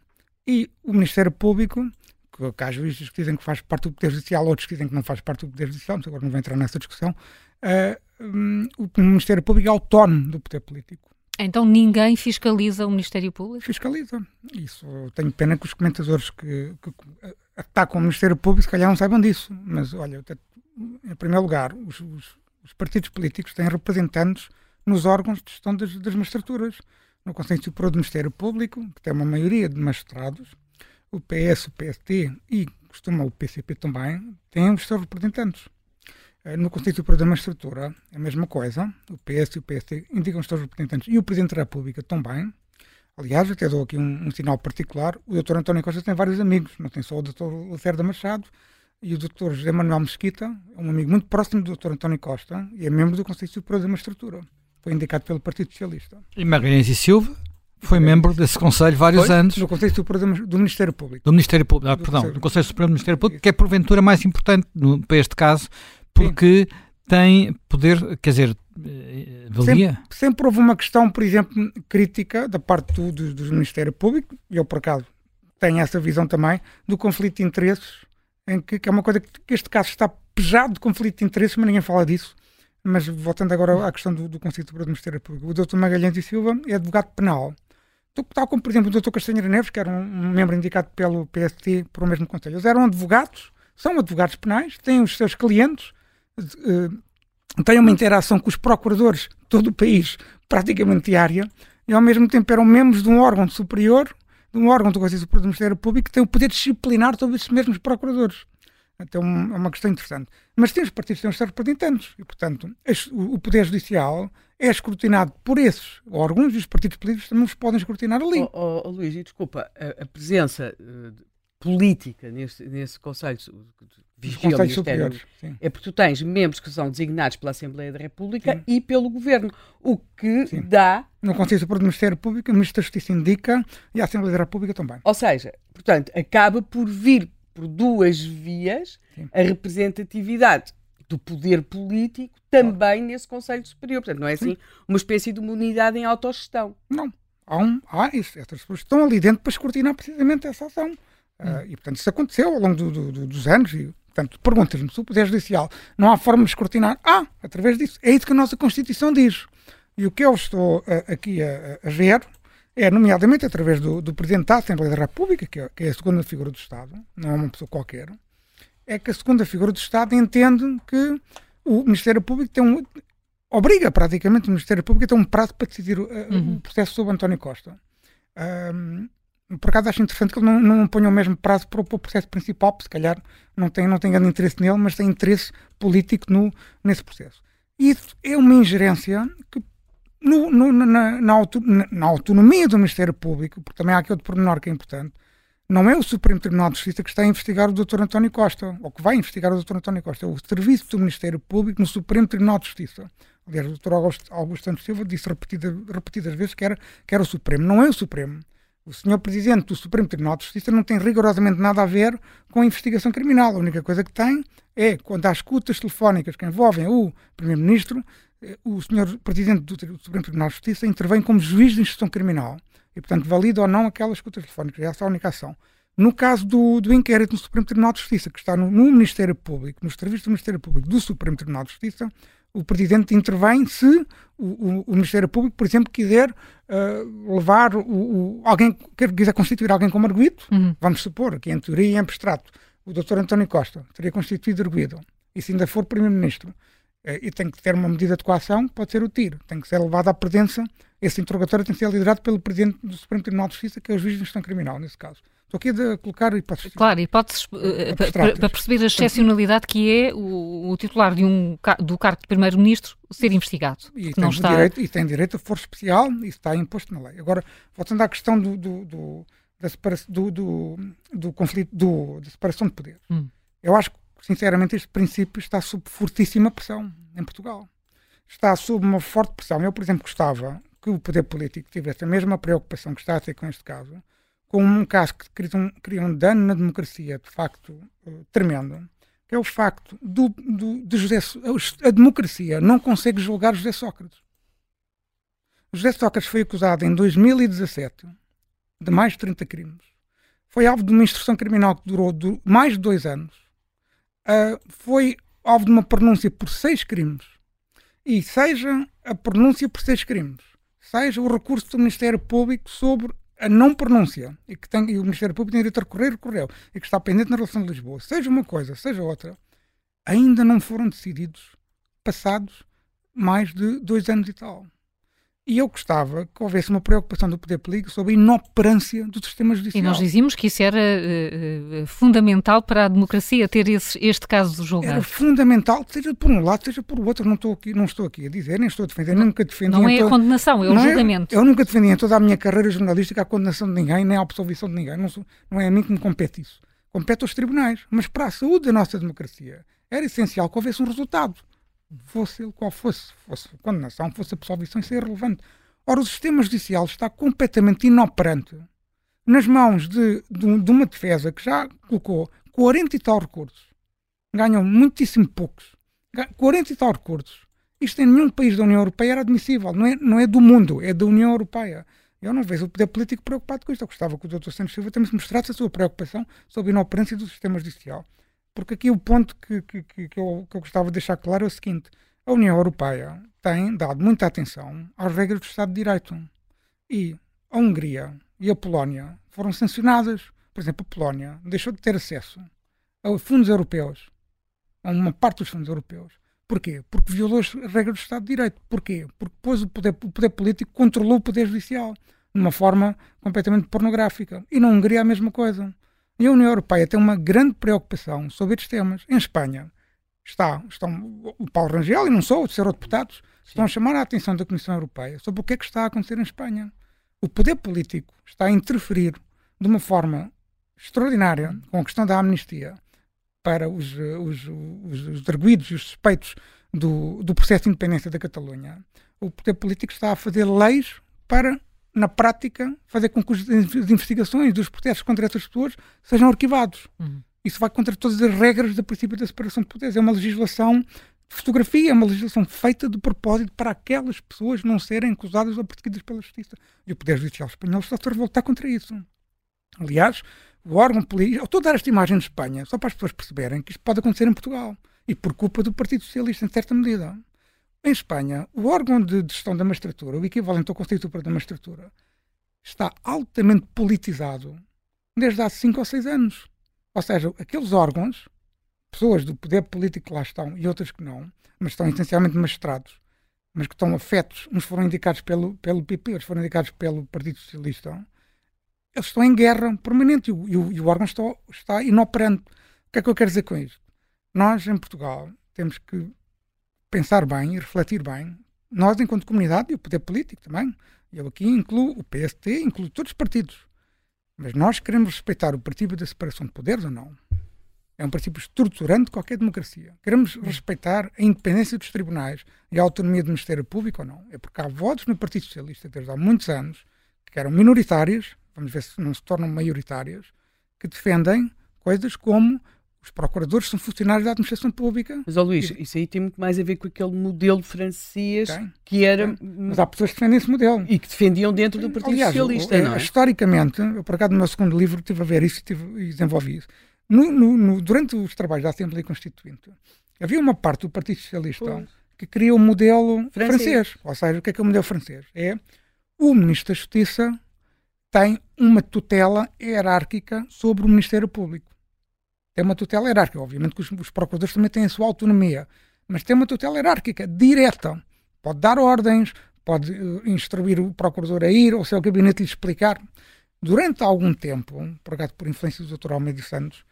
e o Ministério Público, que, que há juízes que dizem que faz parte do Poder Judicial, outros que dizem que não faz parte do Poder Judicial, mas agora não vou entrar nessa discussão, uh, um, o Ministério Público é autónomo do poder político. Então ninguém fiscaliza o Ministério Público? Fiscaliza. Isso. tenho pena que os comentadores que, que atacam o Ministério Público, se calhar não saibam disso. Mas, olha, em primeiro lugar, os, os, os partidos políticos têm representantes nos órgãos de gestão das, das magistraturas. No Conselho Superior do Ministério Público, que tem uma maioria de magistrados, o PS, o PST e costuma o PCP também, têm os seus representantes. Eh, no Conselho Superior da Magistratura, a mesma coisa. O PS e o PSD indicam os seus representantes e o Presidente da República também. Aliás, até dou aqui um, um sinal particular. O Dr. António Costa tem vários amigos, não tem só o Dr. Lacerda Machado e o Dr. José Manuel Mesquita, é um amigo muito próximo do Dr. António Costa e é membro do Conselho Superior da Magistratura. Foi indicado pelo Partido Socialista. E Magalhães e Silva foi membro desse Conselho vários foi, anos. No Conselho Superior do Ministério Público. Do Ministério Público, ah, do perdão, do Conselho Superior do Ministério Público, que é porventura mais importante no, para este caso, porque Sim. tem poder, quer dizer, eh, valia? Sempre, sempre, houve uma questão, por exemplo, crítica da parte do, do, do Ministério Público, e eu por acaso tenho essa visão também, do conflito de interesses, em que, que é uma coisa que, que, este caso está pesado de conflito de interesses, mas ninguém fala disso. Mas voltando agora à questão do, do Conselho do Ministério Público, o Dr. Magalhães e Silva é advogado penal. Tal como, por exemplo, o Dr. Castanheira Neves, que era um, um membro indicado pelo PST para o mesmo Conselho. Eles eram advogados, são advogados penais, têm os seus clientes, uh, têm uma interação com os procuradores de todo o país, praticamente diária, e ao mesmo tempo eram membros de um órgão superior, de um órgão do Conselho Superior do Ministério Público, que tem o poder disciplinar sobre esses mesmos procuradores. Então é uma questão interessante. Mas tem os partidos têm os seus representantes, e portanto o Poder Judicial é escrutinado por esses órgãos e os partidos políticos também os podem escrutinar ali. Oh, oh, oh Luís, e desculpa, a, a presença uh, política nesse, nesse Conselho vigia o Ministério. É porque tu tens membros que são designados pela Assembleia da República sim. e pelo Governo, o que sim. dá... No Conselho Superior do Ministério Público, o Ministro da Justiça indica e a Assembleia da República também. Ou seja, portanto, acaba por vir por duas vias sim. a representatividade do poder político também nesse Conselho Superior. Portanto, não é assim uma espécie de uma unidade em autogestão. Não. Há, um, há isso. Essas pessoas estão ali dentro para escrutinar precisamente essa ação. Uh, e, portanto, isso aconteceu ao longo do, do, do, dos anos. E, portanto, perguntas-me se o Poder Judicial não há forma de escrutinar. Ah, através disso. É isso que a nossa Constituição diz. E o que eu estou uh, aqui a, a, ver é, nomeadamente, através do, do Presidente da Assembleia da República, que é, que é, a segunda figura do Estado, não é uma pessoa qualquer, é que a segunda figura do Estado entende que o Ministério Público tem um. obriga praticamente o Ministério Público a ter um prazo para decidir uh, uhum. o processo sobre António Costa. Um, por acaso acho interessante que ele não, não ponha o mesmo prazo para o, para o processo principal, porque se calhar não tem, não tem grande interesse nele, mas tem interesse político no, nesse processo. Isso é uma ingerência que no, no, na, na, auto, na, autonomia do Ministério Público, porque também há aqui outro pormenor que é importante, não é o Supremo Tribunal de Justiça que está a investigar o Dr. António Costa, ou que vai investigar o Dr. António Costa, é o Serviço do Ministério Público no Supremo Tribunal de Justiça. Aliás, o Dr. Augusto, Augusto Santos Silva disse repetida, repetidas vezes que era, que era o Supremo. Não é o Supremo o senhor Presidente do Supremo Tribunal de Justiça não tem rigorosamente nada a ver com a investigação criminal. A única coisa que tem é, quando há escutas telefónicas que envolvem o Primeiro-Ministro, eh, o senhor Presidente do Supremo Tribunal de Justiça intervém como juiz de instrução criminal e, portanto, valida ou não aquelas escutas telefónicas. Essa é a única ação. No caso do, do inquérito no Supremo Tribunal de Justiça, que está no, no Ministério Público, nos serviços do Ministério Público do Supremo Tribunal de Justiça, o Presidente intervém se o, o, o Ministério Público, por exemplo, quiser uh, levar o, o, alguém, quiser constituir alguém como arguído, uhum. vamos supor, que em teoria e em abstrato, o Dr. António Costa teria constituído arguído, e se ainda for Primeiro-Ministro, uh, e tem que ter uma medida de coação, pode ser o tiro, tem que ser levado à presença, esse interrogatório tem que ser liderado pelo Presidente do Supremo Tribunal de Justiça, que é o juiz de instrução criminal, nesse caso. Estou aqui a colocar hipóteses. Claro, hipóteses uh, para, para, perceber a excepcionalidade que é o, o titular de um, do cargo de Primeiro-Ministro ser investigado. E tem, está... direito, e tem direito a força especial e está imposto na lei. Agora, voltando à questão do, do, do, da separação, do, do, do conflito, do, da separação de poderes. Hum. Eu acho que, sinceramente, este princípio está sob fortíssima pressão em Portugal. Está sob uma forte pressão. Eu, por exemplo, gostava que o poder político tivesse a mesma preocupação que está a ter com este caso com um caso que cria um, cria um dano na democracia, de facto, uh, tremendo, que é o facto do, do, de José, a democracia não consegue julgar José Sócrates. José Sócrates foi acusado em 2017 de mais de 30 crimes. Foi alvo de uma instrução criminal que durou mais de dois anos. Uh, foi alvo de uma pronúncia por seis crimes. E seja a pronúncia por seis crimes, seja o recurso do Ministério Público sobre a não pronúncia e que tem, e o Ministério Público tem direito a recorrer, recorreu, e que está pendente na relação de Lisboa, seja uma coisa, seja outra, ainda não foram decididos passados mais de dois anos e tal. E eu gostava que houvesse uma preocupação do poder político sobre a inoperância do sistema judicial. E nós dizíamos que isso era uh, fundamental para a democracia, ter esse, este caso julgado. Era fundamental, seja por um lado, seja por outro. Não estou aqui, não estou aqui a dizer, nem estou a defender, não, nunca defendi. Não é a condenação, é o é- julgamento. É, eu nunca defendi em toda a minha carreira jornalística a condenação de ninguém, nem a absolvição de ninguém. Não, sou, não é a mim que me compete isso. Compete aos tribunais. Mas para a saúde da nossa democracia era essencial que houvesse um resultado fosse ele qual fosse, fosse condenação, fosse absolvição, isso é irrelevante. Ora, o sistema judicial está completamente inoperante nas mãos de, de, de, uma defesa que já colocou 40 e tal recursos, ganham muitíssimo poucos, 40 e tal recursos. Isto em nenhum país da União Europeia era admissível, não é, não é do mundo, é da União Europeia. Eu não vejo o poder político preocupado com isto. Eu gostava que o Dr. Santos Silva também mostrasse a sua preocupação sobre a inoperância do sistema judicial. Porque aqui o ponto que, que, que, eu, que eu gostava de deixar claro é o seguinte: a União Europeia tem dado muita atenção às regras do Estado de Direito. E a Hungria e a Polónia foram sancionadas. Por exemplo, a Polónia deixou de ter acesso a fundos europeus, a uma parte dos fundos europeus. Porquê? Porque violou as regras do Estado de Direito. Porquê? Porque depois o poder, o poder político controlou o poder judicial de uma forma completamente pornográfica. E na Hungria a mesma coisa. E a União Europeia tem uma grande preocupação sobre estes temas. Em Espanha, está, estão o Paulo Rangel e não só, outros eurodeputados, estão a chamar a atenção da Comissão Europeia sobre o que é que está a acontecer em Espanha. O poder político está a interferir de uma forma extraordinária com a questão da amnistia para os, os, os, os arguídos e os suspeitos do, do processo de independência da Catalunha. O poder político está a fazer leis para na prática, fazer com que as investigações dos processos contra essas pessoas sejam arquivados. Uhum. Isso vai contra todas as regras do princípio da separação de poderes. É uma legislação de fotografia, é uma legislação feita de propósito para aquelas pessoas não serem acusadas ou perseguidas pela justiça. E o Poder Judicial Espanhol está-se a revoltar contra isso. Aliás, o órgão político. Estou a dar esta imagem de Espanha só para as pessoas perceberem que isto pode acontecer em Portugal. E por culpa do Partido Socialista, em certa medida. Em Espanha, o órgão de gestão da magistratura, o equivalente ao Conselho Superior da Magistratura, está altamente politizado desde há 5 ou 6 anos. Ou seja, aqueles órgãos, pessoas do poder político que lá estão e outras que não, mas estão essencialmente magistrados, mas que estão afetos, uns foram indicados pelo, pelo PP, outros foram indicados pelo Partido Socialista, eles estão em guerra permanente e o, e o, e o órgão está, está inoperante. O que é que eu quero dizer com isto? Nós, em Portugal, temos que pensar bem e refletir bem, nós, enquanto comunidade, e o poder político também, eu aqui incluo o PST, incluo todos os partidos, mas nós queremos respeitar o princípio da separação de poderes ou não? É um princípio estruturante de qualquer democracia. Queremos respeitar a independência dos tribunais e a autonomia do Ministério Público ou não? É porque há votos no Partido Socialista desde há muitos anos que eram minoritárias, vamos ver se não se tornam maioritárias, que defendem coisas como os procuradores são funcionários da administração pública. Mas, ó Luís, isso aí tem muito mais a ver com aquele modelo francês tem, que era. Tem. Mas há pessoas que defendem esse modelo. E que defendiam dentro do Partido Aliás, Socialista, o, não é? Historicamente, eu por acaso no meu segundo livro estive a ver isso e, desenvolvi isso. No, no, no, durante os trabalhos da Assembleia Constituinte, havia uma parte do Partido Socialista pois. que cria o modelo Francês. francês. Ou seja, o que é que é o modelo francês? É o Ministro da Justiça tem uma tutela hierárquica sobre o Ministério Público. Tem uma tutela hierárquica. Obviamente que os, os procuradores também têm a sua autonomia, mas tem uma tutela hierárquica direta. Pode dar ordens, pode uh, instruir o procurador a ir ao seu gabinete lhe explicar. Durante algum tempo, por acaso por influência do Dr. Almeida Santos,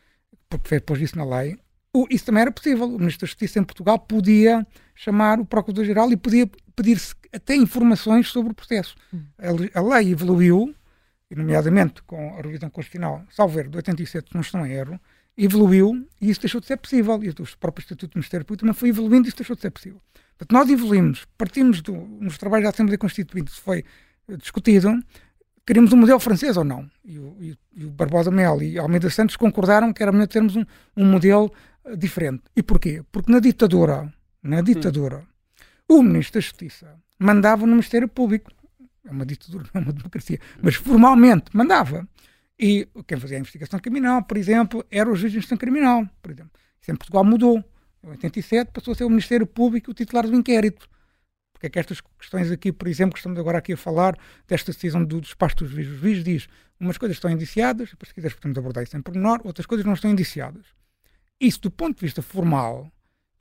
porque fez depois isso na lei, o, isso também era possível. O Ministro da Justiça em Portugal podia chamar o Procurador-Geral e podia pedir-se até informações sobre o processo. Hum. A, a, lei evoluiu, nomeadamente com a revisão constitucional, salvo erro, de 87, se não estou em erro, evoluiu e isso deixou de ser possível. E o próprio Estatuto do Ministério Público também foi evoluindo e isso deixou de ser possível. Portanto, nós evoluímos, partimos do, nos trabalhos da Assembleia Constituinte, isso foi discutido, queríamos um modelo francês ou não. E o, e, e o Barbosa Mel e Almeida Santos concordaram que era melhor termos um, um modelo uh, diferente. E porquê? Porque na ditadura, na ditadura, o Ministro da Justiça mandava no Ministério Público. É uma ditadura, não é uma democracia. Mas formalmente mandava. E quem fazia a investigação criminal, por exemplo, era o juiz de investigação criminal. Por exemplo. Isso em Portugal mudou. Em 87 passou a ser o Ministério Público o titular do inquérito. Porque é que estas questões aqui, por exemplo, que estamos agora aqui a falar, desta decisão do despacho dos juízes, o juiz diz umas coisas estão indiciadas, depois se quiseres podemos abordar isso em pormenor, outras coisas não estão indiciadas. Isso, do ponto de vista formal,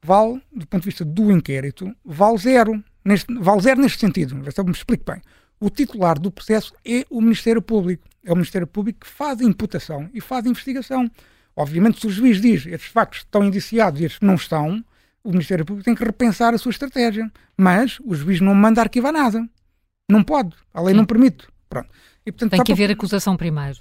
vale, do ponto de vista do inquérito, vale zero. Neste, vale zero neste sentido, se eu me explico bem. O titular do processo é o Ministério Público. É o Ministério Público que faz a imputação e faz a investigação. Obviamente, se o juiz diz estes factos estão indiciados e estes não estão, o Ministério Público tem que repensar a sua estratégia. Mas o juiz não manda arquivar nada. Não pode. A lei Sim. não permite. Pronto. E, portanto, tem que haver acusação primeiro.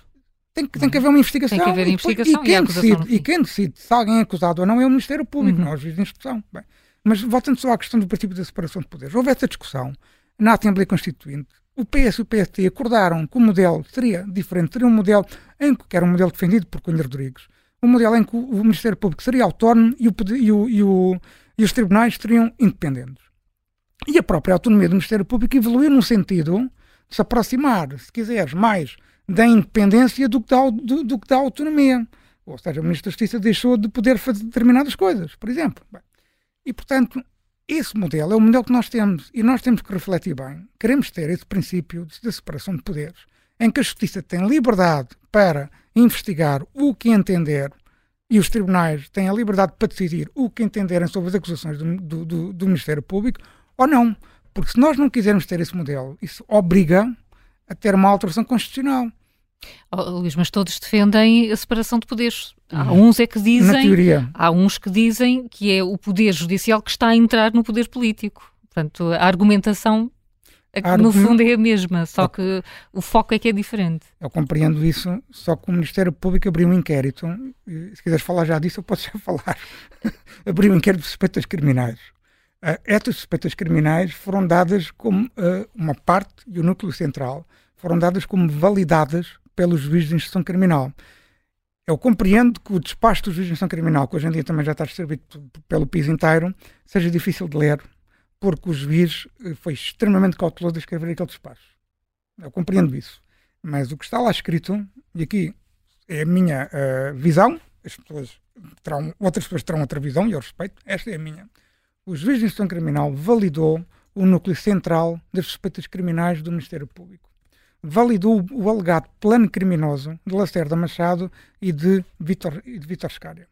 Tem que, tem que haver uma investigação. Tem que haver e, investigação e, quem e decide, e quem decide se alguém é acusado ou não é o Ministério Público, Uhum. não é o juiz de instrução. Bem, mas voltando só à questão do princípio da separação de poderes, houve essa discussão na Assembleia Constituinte. O PS e o PST acordaram que o modelo seria diferente, seria um modelo em que, que era um modelo defendido por Cunha Rodrigues, um modelo em que o, Ministério Público seria autónomo e, o, e, o, e, o, e os tribunais seriam independentes. E a própria autonomia do Ministério Público evoluiu no sentido de se aproximar, se quiseres, mais da independência do que da, do, do que da autonomia. Ou seja, o Ministro da Justiça deixou de poder fazer determinadas coisas, por exemplo. E, portanto, esse modelo é o modelo que nós temos e nós temos que refletir bem. Queremos ter esse princípio da separação de poderes, em que a Justiça tem liberdade para investigar o que entender e os tribunais têm a liberdade para decidir o que entenderem sobre as acusações do, do- do- do Ministério Público ou não. Porque se nós não quisermos ter esse modelo, isso obriga a ter uma alteração constitucional. Oh, Luís, mas todos defendem a separação de poderes. Há Uhum. uns é que dizem, há uns que dizem que é o poder judicial que está a entrar no poder político. Portanto, a argumentação é no fundo é a mesma, só que o foco é que é diferente. Eu compreendo isso, só que o Ministério Público abriu um inquérito. Se quiseres falar já disso, eu posso já falar. abriu um inquérito de suspeitas criminais. Uh, estas suspeitas criminais foram dadas como uh, uma parte e o núcleo central foram dadas como validadas pelos juízes de instrução criminal. Eu compreendo que o despacho do juiz de instrução criminal, que hoje em dia também já está distribuído pelo país inteiro, seja difícil de ler, porque o juiz eh, foi extremamente cauteloso a escrever aquele despacho. Eu compreendo isso. Mas o que está lá escrito, e aqui é a minha eh, visão, as pessoas terão, outras pessoas terão outra visão, e eu respeito, esta é a minha. O juiz de instrução criminal validou o núcleo central das suspeitas criminais do Ministério Público. Validou o, alegado plano criminoso de Lacerda Machado e de Vítor, e de Vítor Scária.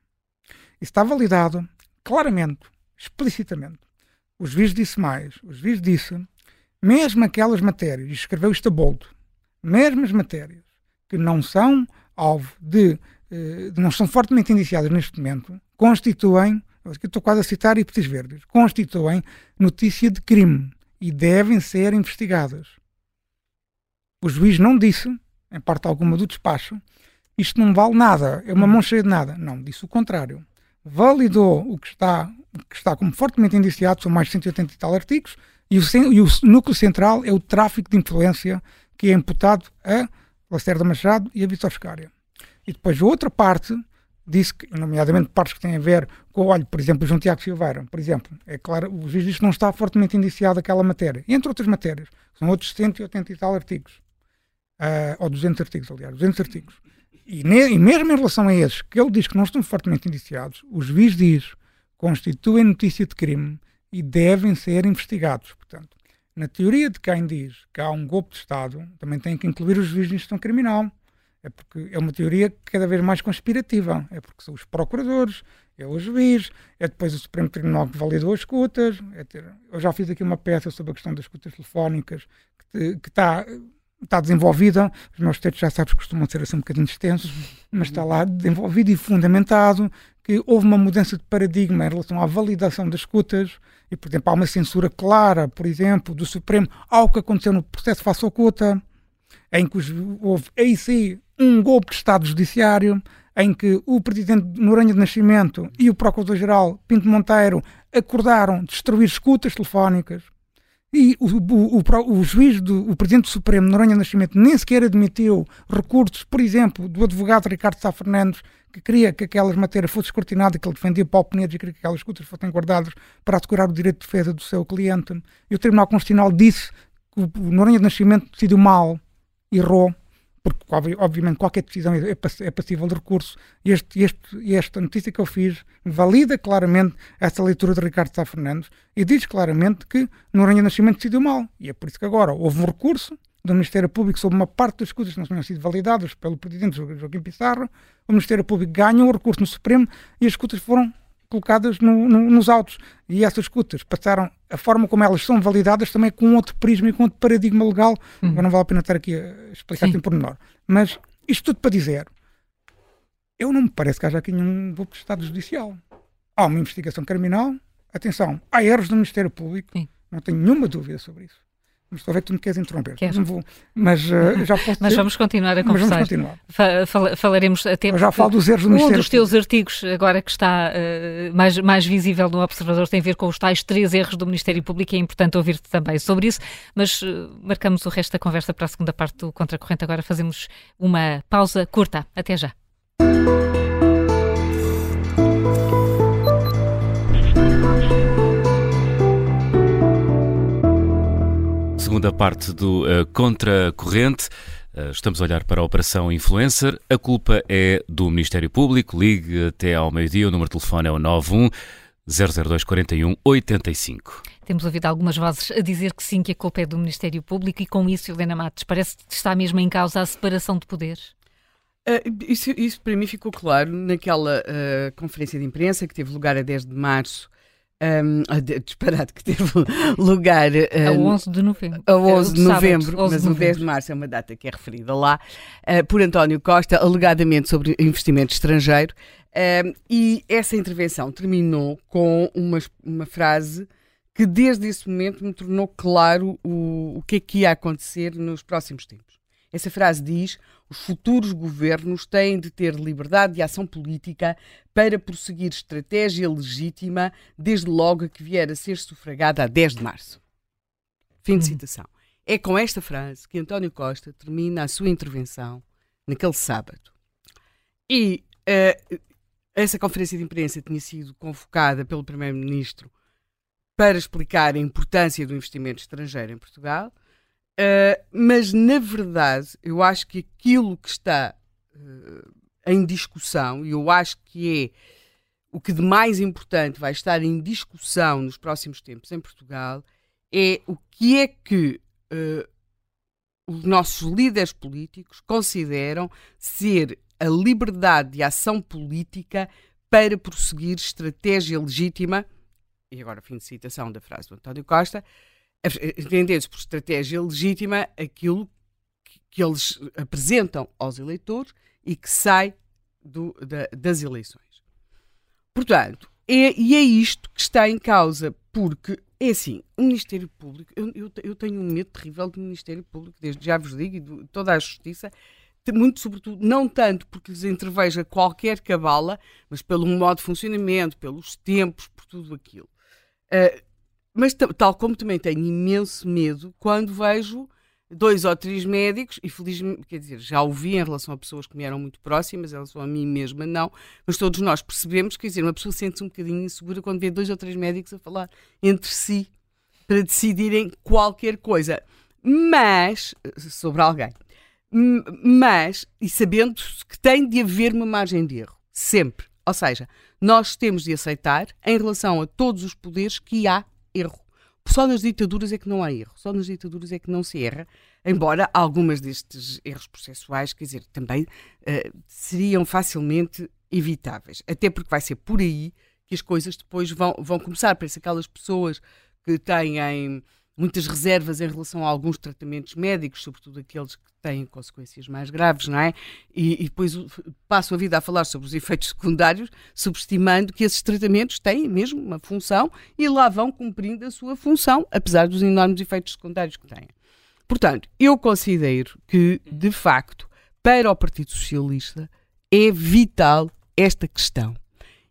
Está validado claramente, explicitamente. O juiz disse mais. O juiz disse, mesmo aquelas matérias, e escreveu isto a boldo, mesmo as matérias que não são alvo de, eh, não são fortemente indiciadas neste momento, constituem, aqui estou quase a citar hipóteses verdes, constituem notícia de crime e devem ser investigadas. O juiz não disse, em parte alguma do despacho, isto não vale nada, é uma mão cheia de nada. Não, disse o contrário. Validou o que está, o que está como fortemente indiciado, são mais de 180 e tal artigos, e o, e o núcleo central é o tráfico de influência que é imputado a Lacerda Machado e a Vitor Scária. E depois a outra parte disse que, nomeadamente partes que têm a ver com, olha, por exemplo, o João Tiago Silveira, por exemplo, é claro, o juiz diz que não está fortemente indiciado aquela matéria, entre outras matérias, são outros 180 e tal artigos, Ah, ou 200 artigos, aliás, 200 artigos. E, ne- e mesmo em relação a esses, que ele diz que não estão fortemente indiciados, o juiz diz constituem notícia de crime e devem ser investigados. Portanto, na teoria de quem diz que há um golpe de Estado, também tem que incluir os juízes de instrução criminal. É porque é uma teoria cada vez mais conspirativa. É porque são os procuradores, é o juiz, é depois o Supremo Tribunal que validou as escutas. É ter... Eu já fiz aqui uma peça sobre a questão das escutas telefónicas que está está desenvolvida, os meus textos já sabes costumam ser assim um bocadinho extensos, mas está lá desenvolvido e fundamentado que houve uma mudança de paradigma em relação à validação das escutas e, por exemplo, há uma censura clara, por exemplo, do Supremo ao que aconteceu no processo face ao Cuta, em que houve aí sim um golpe de Estado Judiciário, em que o Presidente Noronha de Nascimento e o Procurador-Geral Pinto Monteiro acordaram destruir escutas telefónicas, e o, o, o, o juiz, do, o Presidente do Supremo, Noronha Nascimento, nem sequer admitiu recursos, por exemplo, do advogado Ricardo Sá Fernandes, que queria que aquelas matérias fossem escrutinadas, que ele defendia Paulo Penedo e queria que aquelas escutas fossem guardadas para assegurar o direito de defesa do seu cliente. E o Tribunal Constitucional disse que o Noronha Nascimento decidiu mal, errou, porque obviamente qualquer decisão é, é passível de recurso, e este, este, esta notícia que eu fiz valida claramente essa leitura de Ricardo Sá Fernandes e diz claramente que Noronha Nascimento decidiu mal. E é por isso que agora houve um recurso do Ministério Público sobre uma parte das coisas que não tinham sido validadas pelo Presidente Joaquim Pissarro, o Ministério Público ganhou o recurso no Supremo e as escutas foram colocadas no, no, nos autos. E essas escutas passaram, a forma como elas são validadas também com outro prisma e com outro paradigma legal. Hum. Agora não vale a pena estar aqui a explicar em pormenor. Mas isto tudo para dizer, eu não me parece que haja aqui nenhum golpe de Estado Judicial. Há uma investigação criminal, atenção, há erros do Ministério Público, Sim. não tenho nenhuma dúvida sobre isso. Mas estou a ver que tu me queres interromper. Quero. Não vou, mas uh, já posso Mas vamos continuar a conversar. Mas vamos continuar. Fal falaremos até. Eu já falo dos erros do Um dos teus artigos, agora que está uh, mais, mais visível no Observador, tem a ver com os tais três erros do Ministério Público e é importante ouvir-te também sobre isso. Mas uh, marcamos o resto da conversa para a segunda parte do Contracorrente. Agora fazemos uma pausa curta. Até já. Segunda parte do uh, Contracorrente. Uh, estamos a olhar para a Operação Influencer. A culpa é do Ministério Público. Ligue até ao meio-dia. O número de telefone é o 91 002 41 85. Temos ouvido algumas vozes a dizer que sim, que a culpa é do Ministério Público e com isso, Helena Matos, parece que está mesmo em causa a separação de poderes. Uh, isso, isso, para mim ficou claro naquela uh, conferência de imprensa que teve lugar a 10 de março um, disparado que teve lugar um, a 11 de novembro. A 11 de novembro, sábado, 11 mas de novembro. o 10 de março é uma data que é referida lá, uh, por António Costa, alegadamente sobre investimento estrangeiro. Uh, e essa intervenção terminou com uma, uma frase que desde esse momento me tornou claro o, o que é que ia acontecer nos próximos tempos. Essa frase diz: os futuros governos têm de ter liberdade de ação política para prosseguir estratégia legítima, desde logo que vier a ser sufragada a 10 de março. Fim de uhum. citação. É com esta frase que António Costa termina a sua intervenção naquele sábado. E uh, essa conferência de imprensa tinha sido convocada pelo Primeiro-Ministro para explicar a importância do investimento estrangeiro em Portugal Uh, mas, na verdade, eu acho que aquilo que está uh, em discussão, e eu acho que é o que de mais importante vai estar em discussão nos próximos tempos em Portugal, é o que é que uh, os nossos líderes políticos consideram ser a liberdade de ação política para prosseguir estratégia legítima, e agora fim de citação da frase do António Costa, entendendo por estratégia legítima aquilo que, que, eles apresentam aos eleitores e que sai do, da, das eleições. Portanto, é, e é isto que está em causa, porque é assim, o Ministério Público, eu, eu, eu tenho um medo terrível do Ministério Público, desde já vos digo, e de toda a Justiça, muito sobretudo, não tanto porque lhes entreveja qualquer cabala, mas pelo modo de funcionamento, pelos tempos, por tudo aquilo. Uh, mas tal como também tenho imenso medo quando vejo dois ou três médicos, e felizmente, quer dizer, já ouvi em relação a pessoas que me eram muito próximas, em relação a mim mesma, não, mas todos nós percebemos, quer dizer, uma pessoa sente-se um bocadinho insegura quando vê dois ou três médicos a falar entre si para decidirem qualquer coisa. Mas, sobre alguém, mas, e sabendo que tem de haver uma margem de erro, sempre. Ou seja, nós temos de aceitar, em relação a todos os poderes, que há erro. Só nas ditaduras é que não há erro, só nas ditaduras é que não se erra, embora algumas destes erros processuais, quer dizer, também uh, seriam facilmente evitáveis. Até porque vai ser por aí que as coisas depois vão, vão começar. Parece aquelas pessoas que têm muitas reservas em relação a alguns tratamentos médicos, sobretudo aqueles que têm consequências mais graves, não é? E, e depois passo a vida a falar sobre os efeitos secundários, subestimando que esses tratamentos têm mesmo uma função e lá vão cumprindo a sua função, apesar dos enormes efeitos secundários que têm. Portanto, eu considero que, de facto, para o Partido Socialista é vital esta questão.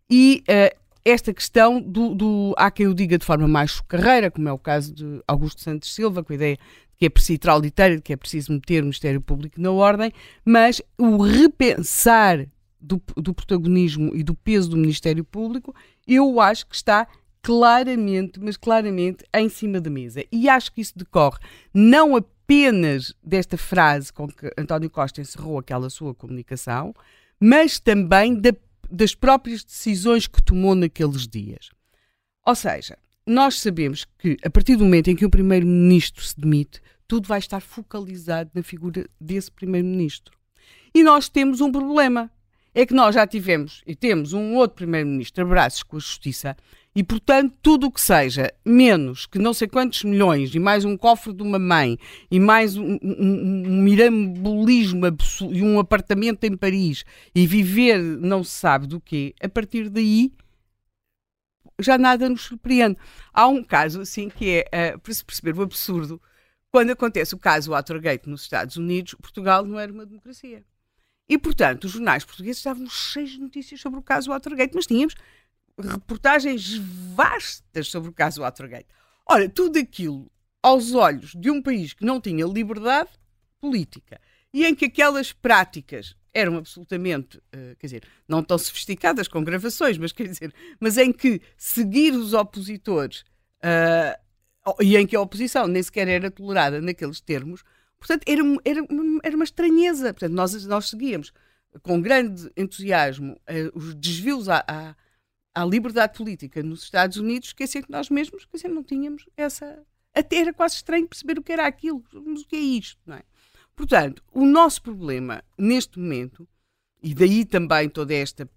E uh, esta questão do, do, Há quem o diga de forma mais carreira, como é o caso de Augusto Santos Silva, com a ideia de que é preciso ir auditeira, de que é preciso meter o Ministério Público na ordem, mas o repensar do, do protagonismo e do peso do Ministério Público, eu acho que está claramente, mas claramente em cima da mesa. E acho que isso decorre não apenas desta frase com que António Costa encerrou aquela sua comunicação, mas também da das próprias decisões que tomou naqueles dias. Ou seja, nós sabemos que a partir do momento em que o primeiro-ministro se demite, tudo vai estar focalizado na figura desse primeiro-ministro. E nós temos um problema. É que nós já tivemos e temos um outro primeiro-ministro a braços com a justiça e, portanto, tudo o que seja menos que não sei quantos milhões e mais um cofre de uma mãe e mais um, um, um mirambolismo e um apartamento em Paris e viver não se sabe do quê, a partir daí já nada nos surpreende. Há um caso assim que é, uh, para se perceber o absurdo, quando acontece o caso Watergate nos Estados Unidos, Portugal não era uma democracia. E, portanto, os jornais portugueses estavam cheios de notícias sobre o caso Watergate, mas tínhamos reportagens vastas sobre o caso Watergate. Ora, tudo aquilo aos olhos de um país que não tinha liberdade política e em que aquelas práticas eram absolutamente, uh, quer dizer, não tão sofisticadas com gravações, mas quer dizer, mas em que seguir os opositores uh, e em que a oposição nem sequer era tolerada naqueles termos, portanto, era, era, era uma estranheza. Portanto, nós, nós seguíamos com grande entusiasmo uh, os desvios à, à à liberdade política nos Estados Unidos, esquecer que nós mesmos esquecer, não tínhamos essa. Até era quase estranho perceber o que era aquilo. Mas o que é isto, não é? Portanto, o nosso problema neste momento, e daí também toda esta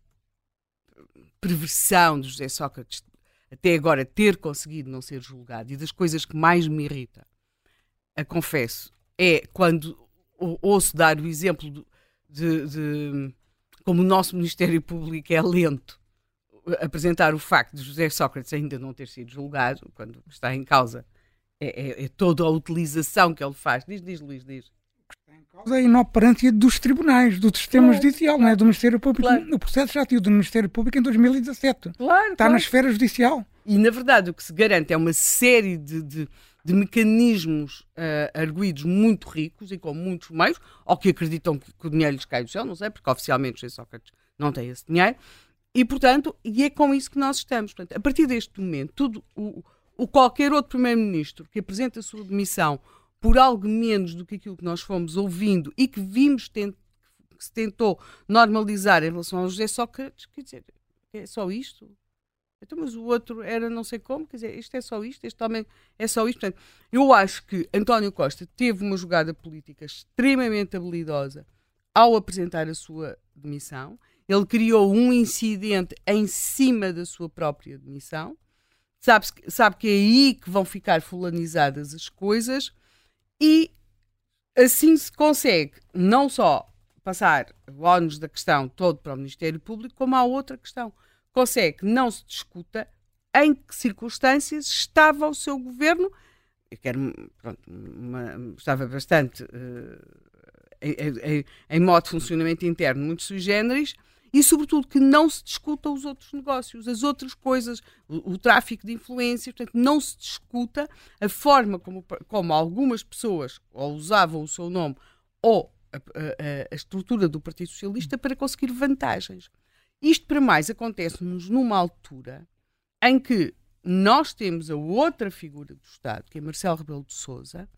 perversão de José Sócrates até agora ter conseguido não ser julgado, e das coisas que mais me irrita, a confesso, é quando ouço dar o exemplo de, de como o nosso Ministério Público é lento apresentar o facto de José Sócrates ainda não ter sido julgado, quando está em causa, é, é, é toda a utilização que ele faz. Diz, diz Luís, diz. Está em causa a inoperância dos tribunais, do sistema claro, judicial, claro. não é? Do Ministério Público. Claro. O processo já tinha do Ministério Público em 2017. Claro, está na esfera judicial. E, na verdade, o que se garante é uma série de, de, de mecanismos uh, arguídos muito ricos e com muitos meios, ou que acreditam que, que o dinheiro lhes cai do céu, não sei, porque oficialmente José Sócrates não tem esse dinheiro, e, portanto, e é com isso que nós estamos. Portanto, a partir deste momento, tudo o, o qualquer outro primeiro-ministro que apresenta a sua demissão por algo menos do que aquilo que nós fomos ouvindo e que vimos tent, que se tentou normalizar em relação ao José Sócrates, quer dizer, é só isto? Então, mas o outro era não sei como, quer dizer, isto é só isto, este homem é só isto. Portanto, eu acho que António Costa teve uma jogada política extremamente habilidosa ao apresentar a sua demissão ele criou um incidente em cima da sua própria demissão. Sabe, sabe que é aí que vão ficar fulanizadas as coisas e assim se consegue não só passar o ónus da questão todo para o Ministério Público, como há outra questão. Consegue que não se discuta em que circunstâncias estava o seu governo. Eu quero, pronto, uma, estava bastante uh, em, em, em modo de funcionamento interno muito sui generis, e, sobretudo, que não se discuta os outros negócios, as outras coisas, o, o tráfico de influências, portanto, não se discuta a forma como, como algumas pessoas ou usavam o seu nome ou a, a, a estrutura do Partido Socialista para conseguir vantagens. Isto, para mais, acontece-nos numa altura em que nós temos a outra figura do Estado, que é Marcelo Rebelo de Sousa,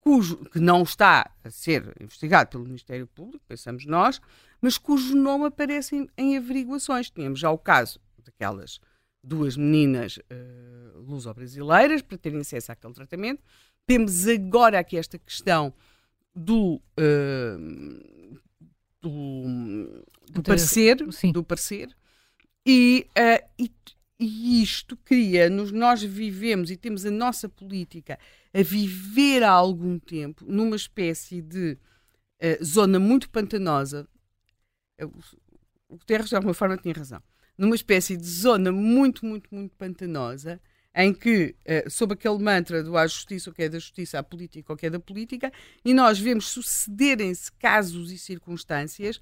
cujo, que não está a ser investigado pelo Ministério Público, pensamos nós, mas cujo nome aparece em, em averiguações. Tínhamos já o caso daquelas duas meninas uh, luso-brasileiras para terem acesso àquele tratamento. Temos agora aqui esta questão do, uh, do, do, parecer, do parecer e, uh, e, e, isto cria-nos, nós vivemos e temos a nossa política a viver há algum tempo numa espécie de uh, zona muito pantanosa. O Guterres, de alguma forma, tinha razão. Numa espécie de zona muito, muito, muito pantanosa, em que, uh, sob aquele mantra do há justiça, o que é da justiça, há política, o que é da política, e nós vemos sucederem-se casos e circunstâncias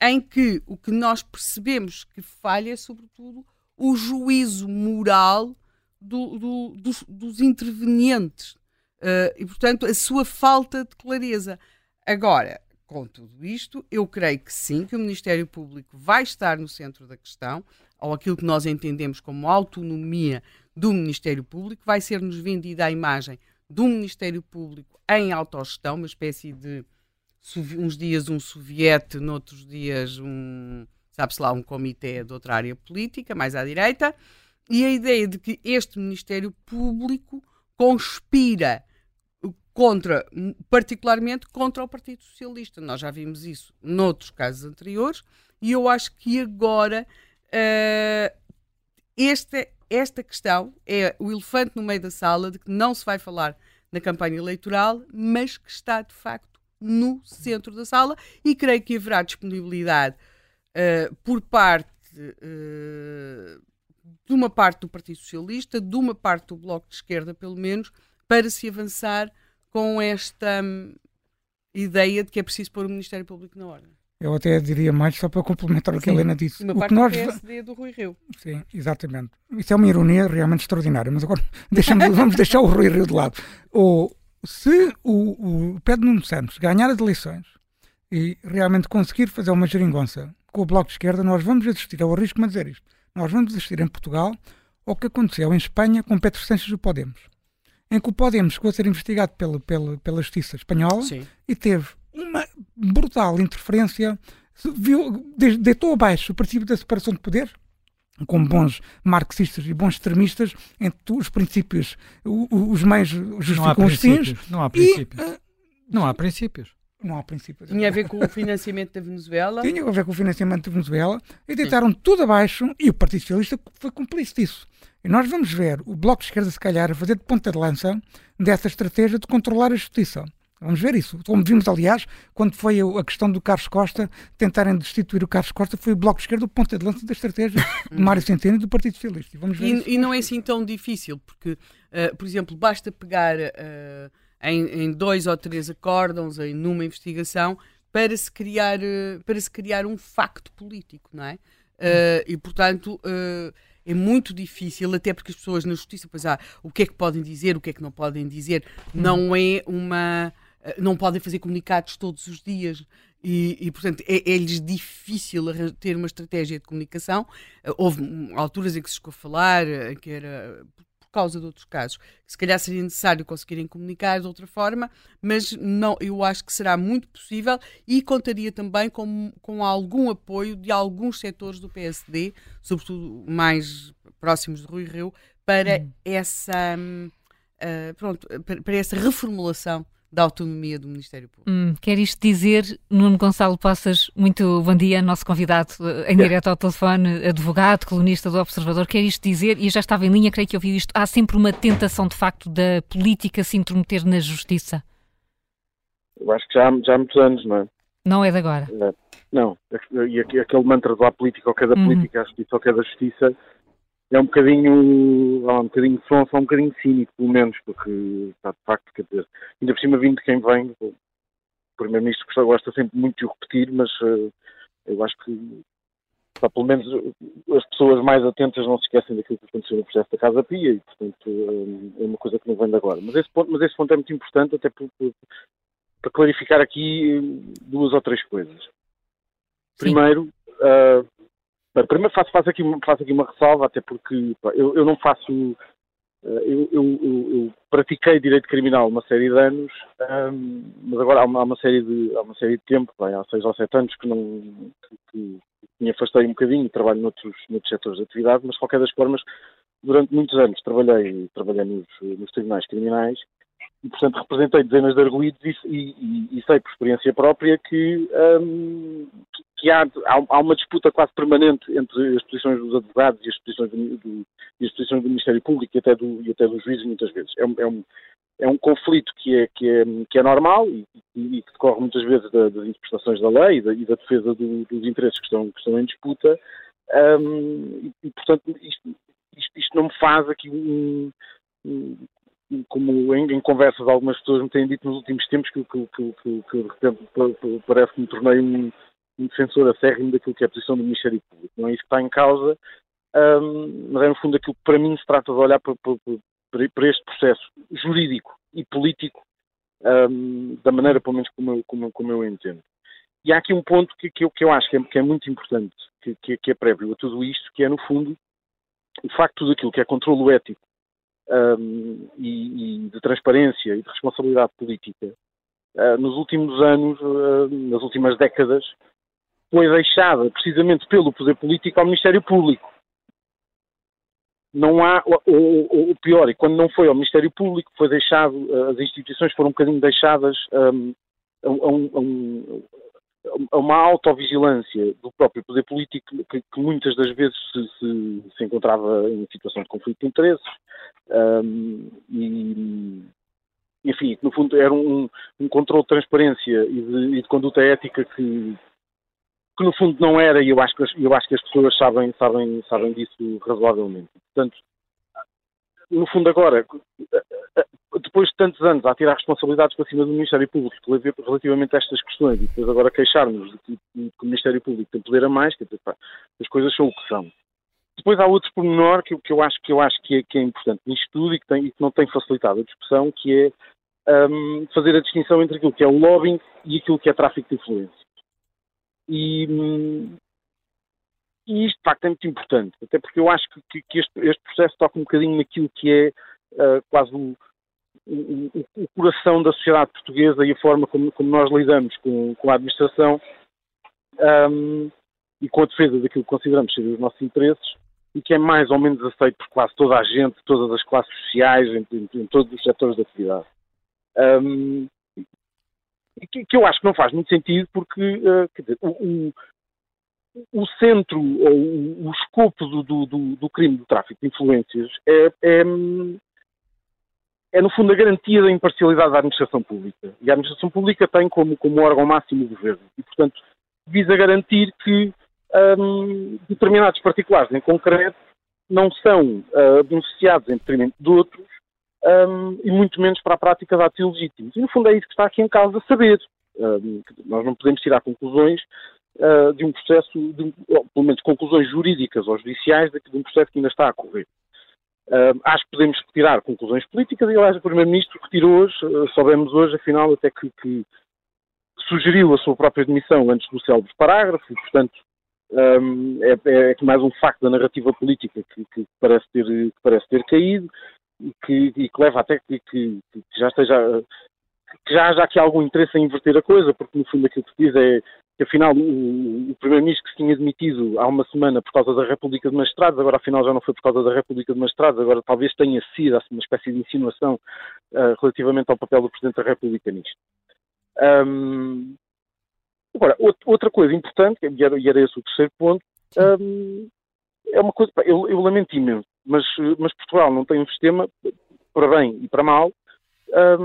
em que o que nós percebemos que falha é, sobretudo, o juízo moral do, do, dos, dos, intervenientes uh, e, portanto, a sua falta de clareza. Agora, com tudo isto, eu creio que sim, que o Ministério Público vai estar no centro da questão, ou aquilo que nós entendemos como autonomia do Ministério Público, vai ser-nos vendida a imagem do Ministério Público em autogestão, uma espécie de uns dias um soviete, noutros dias um, sabe-se lá, um comitê de outra área política, mais à direita, e a ideia de que este Ministério Público conspira contra, particularmente contra o Partido Socialista. Nós já vimos isso noutros casos anteriores e eu acho que agora uh, esta, esta questão é o elefante no meio da sala de que não se vai falar na campanha eleitoral, mas que está de facto no centro da sala e creio que haverá disponibilidade uh, por parte uh, de uma parte do Partido Socialista, de uma parte do Bloco de Esquerda, pelo menos, para se avançar com esta hum, ideia de que é preciso pôr o Ministério Público na ordem. Eu até diria mais, só para complementar o que a Helena disse. Uma o que nós... do PSD do Rui Rio. Sim, exatamente. Isso é uma ironia realmente extraordinária, mas agora vamos deixar o Rui Rio de lado. O, se o, o Pedro Nuno Santos ganhar as eleições e realmente conseguir fazer uma geringonça com o Bloco de Esquerda, nós vamos assistir ao risco de dizer isto. Nós vamos assistir em Portugal ao que aconteceu em Espanha com Pedro Sánchez do Podemos em que o Podemos chegou a ser investigado pela, pela, pela justiça espanhola Sim. e teve uma brutal interferência, viu, deitou abaixo o princípio da separação de poder, com bons marxistas e bons extremistas, entre os princípios, os meios justificam os fins. Não há princípios. E, uh, não há princípios. Não há princípios. Tinha a ver com o financiamento da Venezuela. Tinha a ver com o financiamento da Venezuela e deitaram Sim. tudo abaixo e o Partido Socialista foi cúmplice disso. E nós vamos ver o Bloco de Esquerda, se calhar, a fazer de ponta de lança dessa estratégia de controlar a justiça. Vamos ver isso. Como vimos, aliás, quando foi a questão do Carlos Costa, tentarem destituir o Carlos Costa, foi o Bloco de Esquerda o ponta de lança da estratégia de Mário Centeno e do Partido Socialista. Vamos ver e, e, não é assim tão difícil, porque, uh, por exemplo, basta pegar uh, em, em, dois ou três acórdãos, em numa investigação, para se criar, uh, para se criar um facto político, não é? e, portanto é muito difícil, até porque as pessoas na justiça, pois há o que é que podem dizer, o que é que não podem dizer, não é uma. Eh, não podem fazer comunicados todos os dias. E, e portanto, é-lhes é difícil ter uma estratégia de comunicação. Eh, houve alturas em que se chegou a falar, eh, que era causa de outros casos, que se calhar seria necessário conseguirem comunicar de outra forma, mas não, eu acho que será muito possível e contaria também com, com algum apoio de alguns setores do PSD, sobretudo mais próximos de Rui Rio, para hum. essa uh, pronto, para, para essa reformulação da autonomia do Ministério Público. Hum, quer isto dizer, Nuno Gonçalo Passas, muito bom dia, nosso convidado eh, em direto ao telefone, advogado, colunista do Observador, quer isto dizer, e já estava em linha, creio que ouviu isto, há sempre uma tentação de facto da política se intrometer na justiça? Eu acho que já, já há muitos anos, não é? Não é de agora? Não, e aquele mantra do há política ou cada uhum. política, a justiça ou cada justiça, é um bocadinho, é um bocadinho sonso, é um bocadinho cínico, pelo menos, porque está de facto, quer dizer, ainda por cima vindo de quem vem, o Primeiro-Ministro gosta sempre muito de o repetir, mas uh, eu acho que pá, pelo menos as pessoas mais atentas não se esquecem daquilo que aconteceu no processo da Casa Pia e, portanto, uh, é uma coisa que não vem de agora. Mas esse ponto, mas esse ponto é muito importante, até por, por, para clarificar aqui duas ou três coisas. Primeiro, uh, Bem, primeiro faço, faço, aqui, faço aqui uma ressalva, até porque pá, eu, eu, não faço. Eh, eu, eu, eu, pratiquei direito criminal uma série de anos, mas agora há uma, há uma, série de, há uma série de tempo, bem, há seis ou sete anos que não, que, me afastei um bocadinho, trabalho noutros, noutros setores de atividade, mas de qualquer das formas, durante muitos anos trabalhei, trabalhei nos, nos tribunais criminais e, portanto, representei dezenas de arguídos e, e, e sei por experiência própria que, um, que há, há, uma disputa quase permanente entre as posições dos advogados e as posições do, do, e as posições do Ministério Público e até do, e até dos juízes, muitas vezes. É um, é um, é um conflito que é, que é, que é normal e, e que decorre muitas vezes da, das interpretações da lei e da, e da defesa do, dos interesses que estão, que estão em disputa. Um, e, portanto, isto, isto, isto, não me faz aqui um, um como em, em, conversas algumas pessoas me têm dito nos últimos tempos que, que, que, que, que de repente parece que me tornei um, um defensor acérrimo daquilo que é a posição do Ministério Público. Não é isso que está em causa, um, mas é no fundo aquilo que para mim se trata de olhar para, para, para este processo jurídico e político um, da maneira, pelo menos, como eu, como, como eu entendo. E há aqui um ponto que, que, eu, que eu acho que é, que é muito importante, que, que, é prévio a tudo isto, que é, no fundo, o facto de tudo aquilo que é controlo ético um, e, e, de transparência e de responsabilidade política, uh, nos últimos anos, uh, nas últimas décadas, foi deixada precisamente pelo poder político ao Ministério Público. Não há, o, o pior, e quando não foi ao Ministério Público, foi deixado, uh, as instituições foram um bocadinho deixadas um, a, a, a, uma autovigilância do próprio poder político que, que muitas das vezes se, se, se, encontrava em situação de conflito de interesses um, e, enfim, no fundo era um, um controle de transparência e de, e de, conduta ética que, que no fundo não era e eu acho que, eu acho que as pessoas sabem, sabem, sabem disso razoavelmente. Portanto, no fundo agora, depois de tantos anos a tirar responsabilidades para cima do Ministério Público relativamente a estas questões e depois agora queixarmos de que, o Ministério Público tem poder a mais, quer dizer, pá, as coisas são o que são. Depois há outro pormenor que, que eu acho, que, eu acho que, é, que é importante nisto tudo e que, tem, e que não tem facilitado a discussão, que é um, fazer a distinção entre aquilo que é o lobbying e aquilo que é tráfico de influência. E, hum, e isto, de facto, é muito importante, até porque eu acho que, que este, este, processo toca um bocadinho naquilo que é uh, quase o, o, o, coração da sociedade portuguesa e a forma como, como nós lidamos com, com a administração um, e com a defesa daquilo que consideramos ser os nossos interesses e que é mais ou menos aceito por quase toda a gente, todas as classes sociais, em, em, em todos os setores da atividade. Um, que, que, eu acho que não faz muito sentido porque, uh, dizer, o, o, centro, ou o, o escopo do, do, do, crime do tráfico de influências é, é, é, no fundo, a garantia da imparcialidade da administração pública. E a administração pública tem como, como órgão máximo o governo. E, portanto, visa garantir que um, determinados particulares em concreto não são uh, beneficiados em detrimento de outros um, e muito menos para a prática de atos ilegítimos. E no fundo é isso que está aqui em causa saber. Um, nós não podemos tirar conclusões uh, de um processo, de, ou, pelo menos conclusões jurídicas ou judiciais de, de um processo que ainda está a correr. Uh, acho que podemos tirar conclusões políticas e, aliás, o Primeiro-Ministro retirou hoje, uh, soubemos hoje, afinal, até que, que, sugeriu a sua própria demissão antes do célebre parágrafo, e, portanto, um, é, é, mais um facto da narrativa política que, que, parece, ter, que parece ter caído e que, e que leva até que, já esteja que já haja aqui algum interesse em inverter a coisa, porque no fundo aquilo que se diz é que afinal o, o Primeiro-Ministro que se tinha demitido há uma semana por causa da República de Magistrados, agora afinal já não foi por causa da República de Magistrados, agora talvez tenha sido assim, uma espécie de insinuação uh, relativamente ao papel do Presidente da República nisto. Um, Agora, outra coisa importante, e era, e era esse o terceiro ponto, um, é uma coisa, eu, eu, lamento imenso, mas, mas Portugal não tem um sistema, para bem e para mal,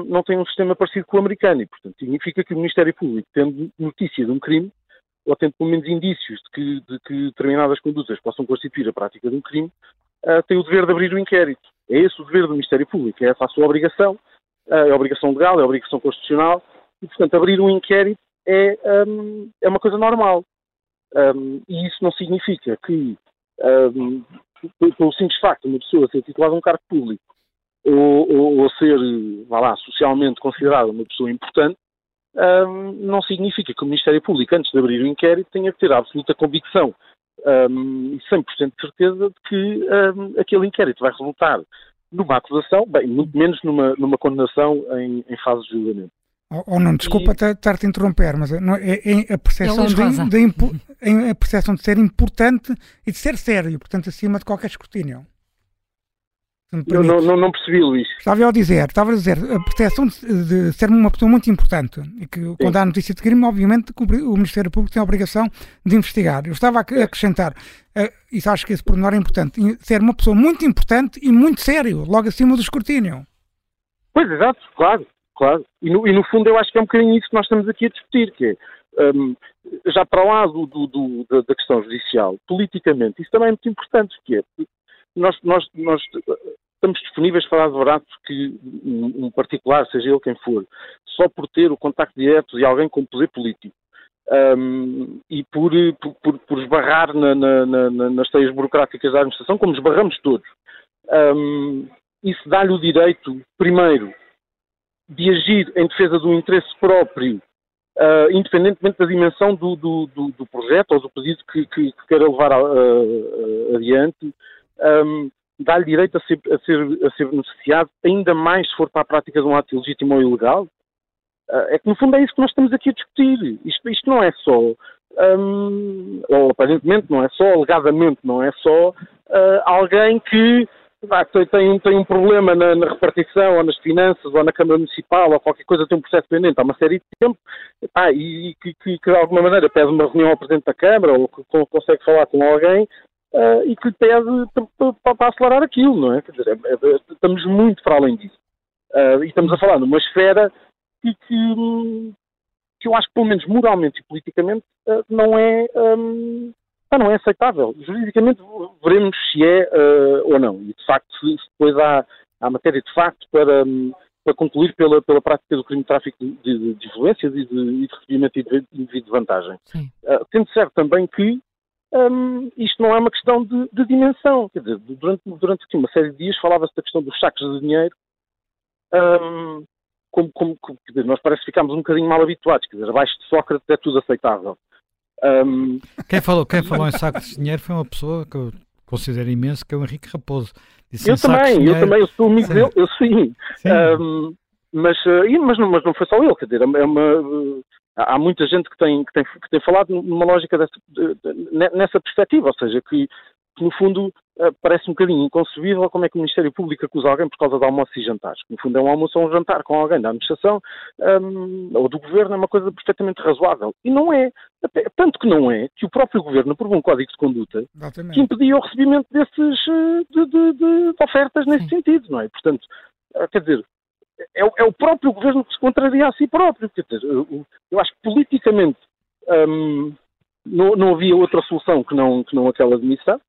não tem um sistema parecido com o americano, e portanto significa que o Ministério Público, tendo notícia de um crime, ou tendo pelo menos indícios de que, de que determinadas condutas possam constituir a prática de um crime, uh, tem o dever de abrir o inquérito. É esse o dever do Ministério Público, é essa a sua obrigação, uh, é obrigação legal, é obrigação constitucional, e portanto abrir um inquérito é, um, é uma coisa normal. Um, e isso não significa que, um, pelo simples facto de uma pessoa ser titulada um cargo público ou, ou, ou ser, vá lá, socialmente considerada uma pessoa importante, um, não significa que o Ministério Público, antes de abrir o inquérito, tenha que ter a absoluta convicção um, e 100% de certeza de que um, aquele inquérito vai resultar numa acusação, bem, muito menos numa, numa condenação em, em fase de julgamento. Ou, ou não, desculpa estar-te a interromper, mas não, é, é a, percepção é de, de, de, a percepção de ser importante e de ser sério, portanto, acima de qualquer escrutínio. Eu não, não, não, percebi, Luís. Estava a dizer, estava a dizer, a proteção de, de ser uma pessoa muito importante e que Sim. quando há notícia de crime, obviamente o Ministério Público tem a obrigação de investigar. Eu estava a acrescentar, uh, e acho que esse pormenor é importante, ser uma pessoa muito importante e muito sério, logo acima do escrutínio. Pois, exato, claro, claro. E no, e no fundo eu acho que é um bocadinho isso que nós estamos aqui a discutir, que é, um, já para lá do, do, do, da, da questão judicial, politicamente, isso também é muito importante, que é, nós, nós, nós estamos disponíveis para advogar que um particular, seja ele quem for, só por ter o contacto direto de alguém com poder político um, e por, por, por esbarrar na, na, na, nas teias burocráticas da administração, como esbarramos todos, um, isso dá-lhe o direito, primeiro, de agir em defesa do interesse próprio, uh, independentemente da dimensão do, do, do, do, projeto ou do pedido que, que, que queira levar a, a, a, adiante. Um, dá-lhe direito a ser, a, ser, a ser beneficiado, ainda mais se for para a prática de um ato ilegítimo ou ilegal? Uh, é que, no fundo, é isso que nós estamos aqui a discutir. Isto, isto não é só, um, ou aparentemente não é só, alegadamente não é só, uh, alguém que ah, tem, tem um problema na, na, repartição, ou nas finanças, ou na Câmara Municipal, ou qualquer coisa, tem um processo pendente há uma série de tempo, ah, e, que, que, que, de alguma maneira pede uma reunião ao Presidente da Câmara, ou que consegue falar com alguém, uh, e que lhe pede para acelerar aquilo, não é? Quer dizer, é, é, estamos muito para além disso. Uh, e estamos a falar numa esfera que, que, que, eu acho que, pelo menos moralmente e politicamente, uh, não é. Um, não é aceitável. Juridicamente veremos se é ou não. E de facto, se, se depois há, há matéria de facto para, um, para concluir pela, pela prática do crime de tráfico de, de, de influências e de, de recebimento indevido de vantagem. Uh, tendo certo também que um, isto não é uma questão de, de dimensão. Quer dizer, durante, durante uma série de dias falava-se da questão dos sacos de dinheiro. Um, como, como, como dizer, nós parece que ficámos um bocadinho mal habituados. Quer dizer, abaixo de Sócrates é tudo aceitável. Um, quem, falou, quem falou em sacos de dinheiro foi uma pessoa que eu considero imenso, que é o Henrique Raposo. Disse eu também, eu também, eu sou amigo sim. dele, eu sim. sim. Um, mas, uh, mas, não, mas não foi só ele, quer dizer, é uma, uh, há muita gente que tem, que tem, que tem falado numa lógica dessa, nessa perspectiva, ou seja, que, que no fundo uh, parece um bocadinho inconcebível como é que o Ministério Público acusa alguém por causa de almoços e jantares. No fundo é um almoço ou um jantar com alguém da administração um, ou do governo, é uma coisa perfeitamente razoável. E não é. Tanto que não é que o próprio governo aprovou um código de conduta Exatamente. que impedia o recebimento desses, de, de, de ofertas nesse Sim. sentido, não é? Portanto, quer dizer, é, é, o próprio governo que se contraria a si próprio. Eu, eu acho que politicamente hum, não, não, havia outra solução que não, que não aquela de demissão,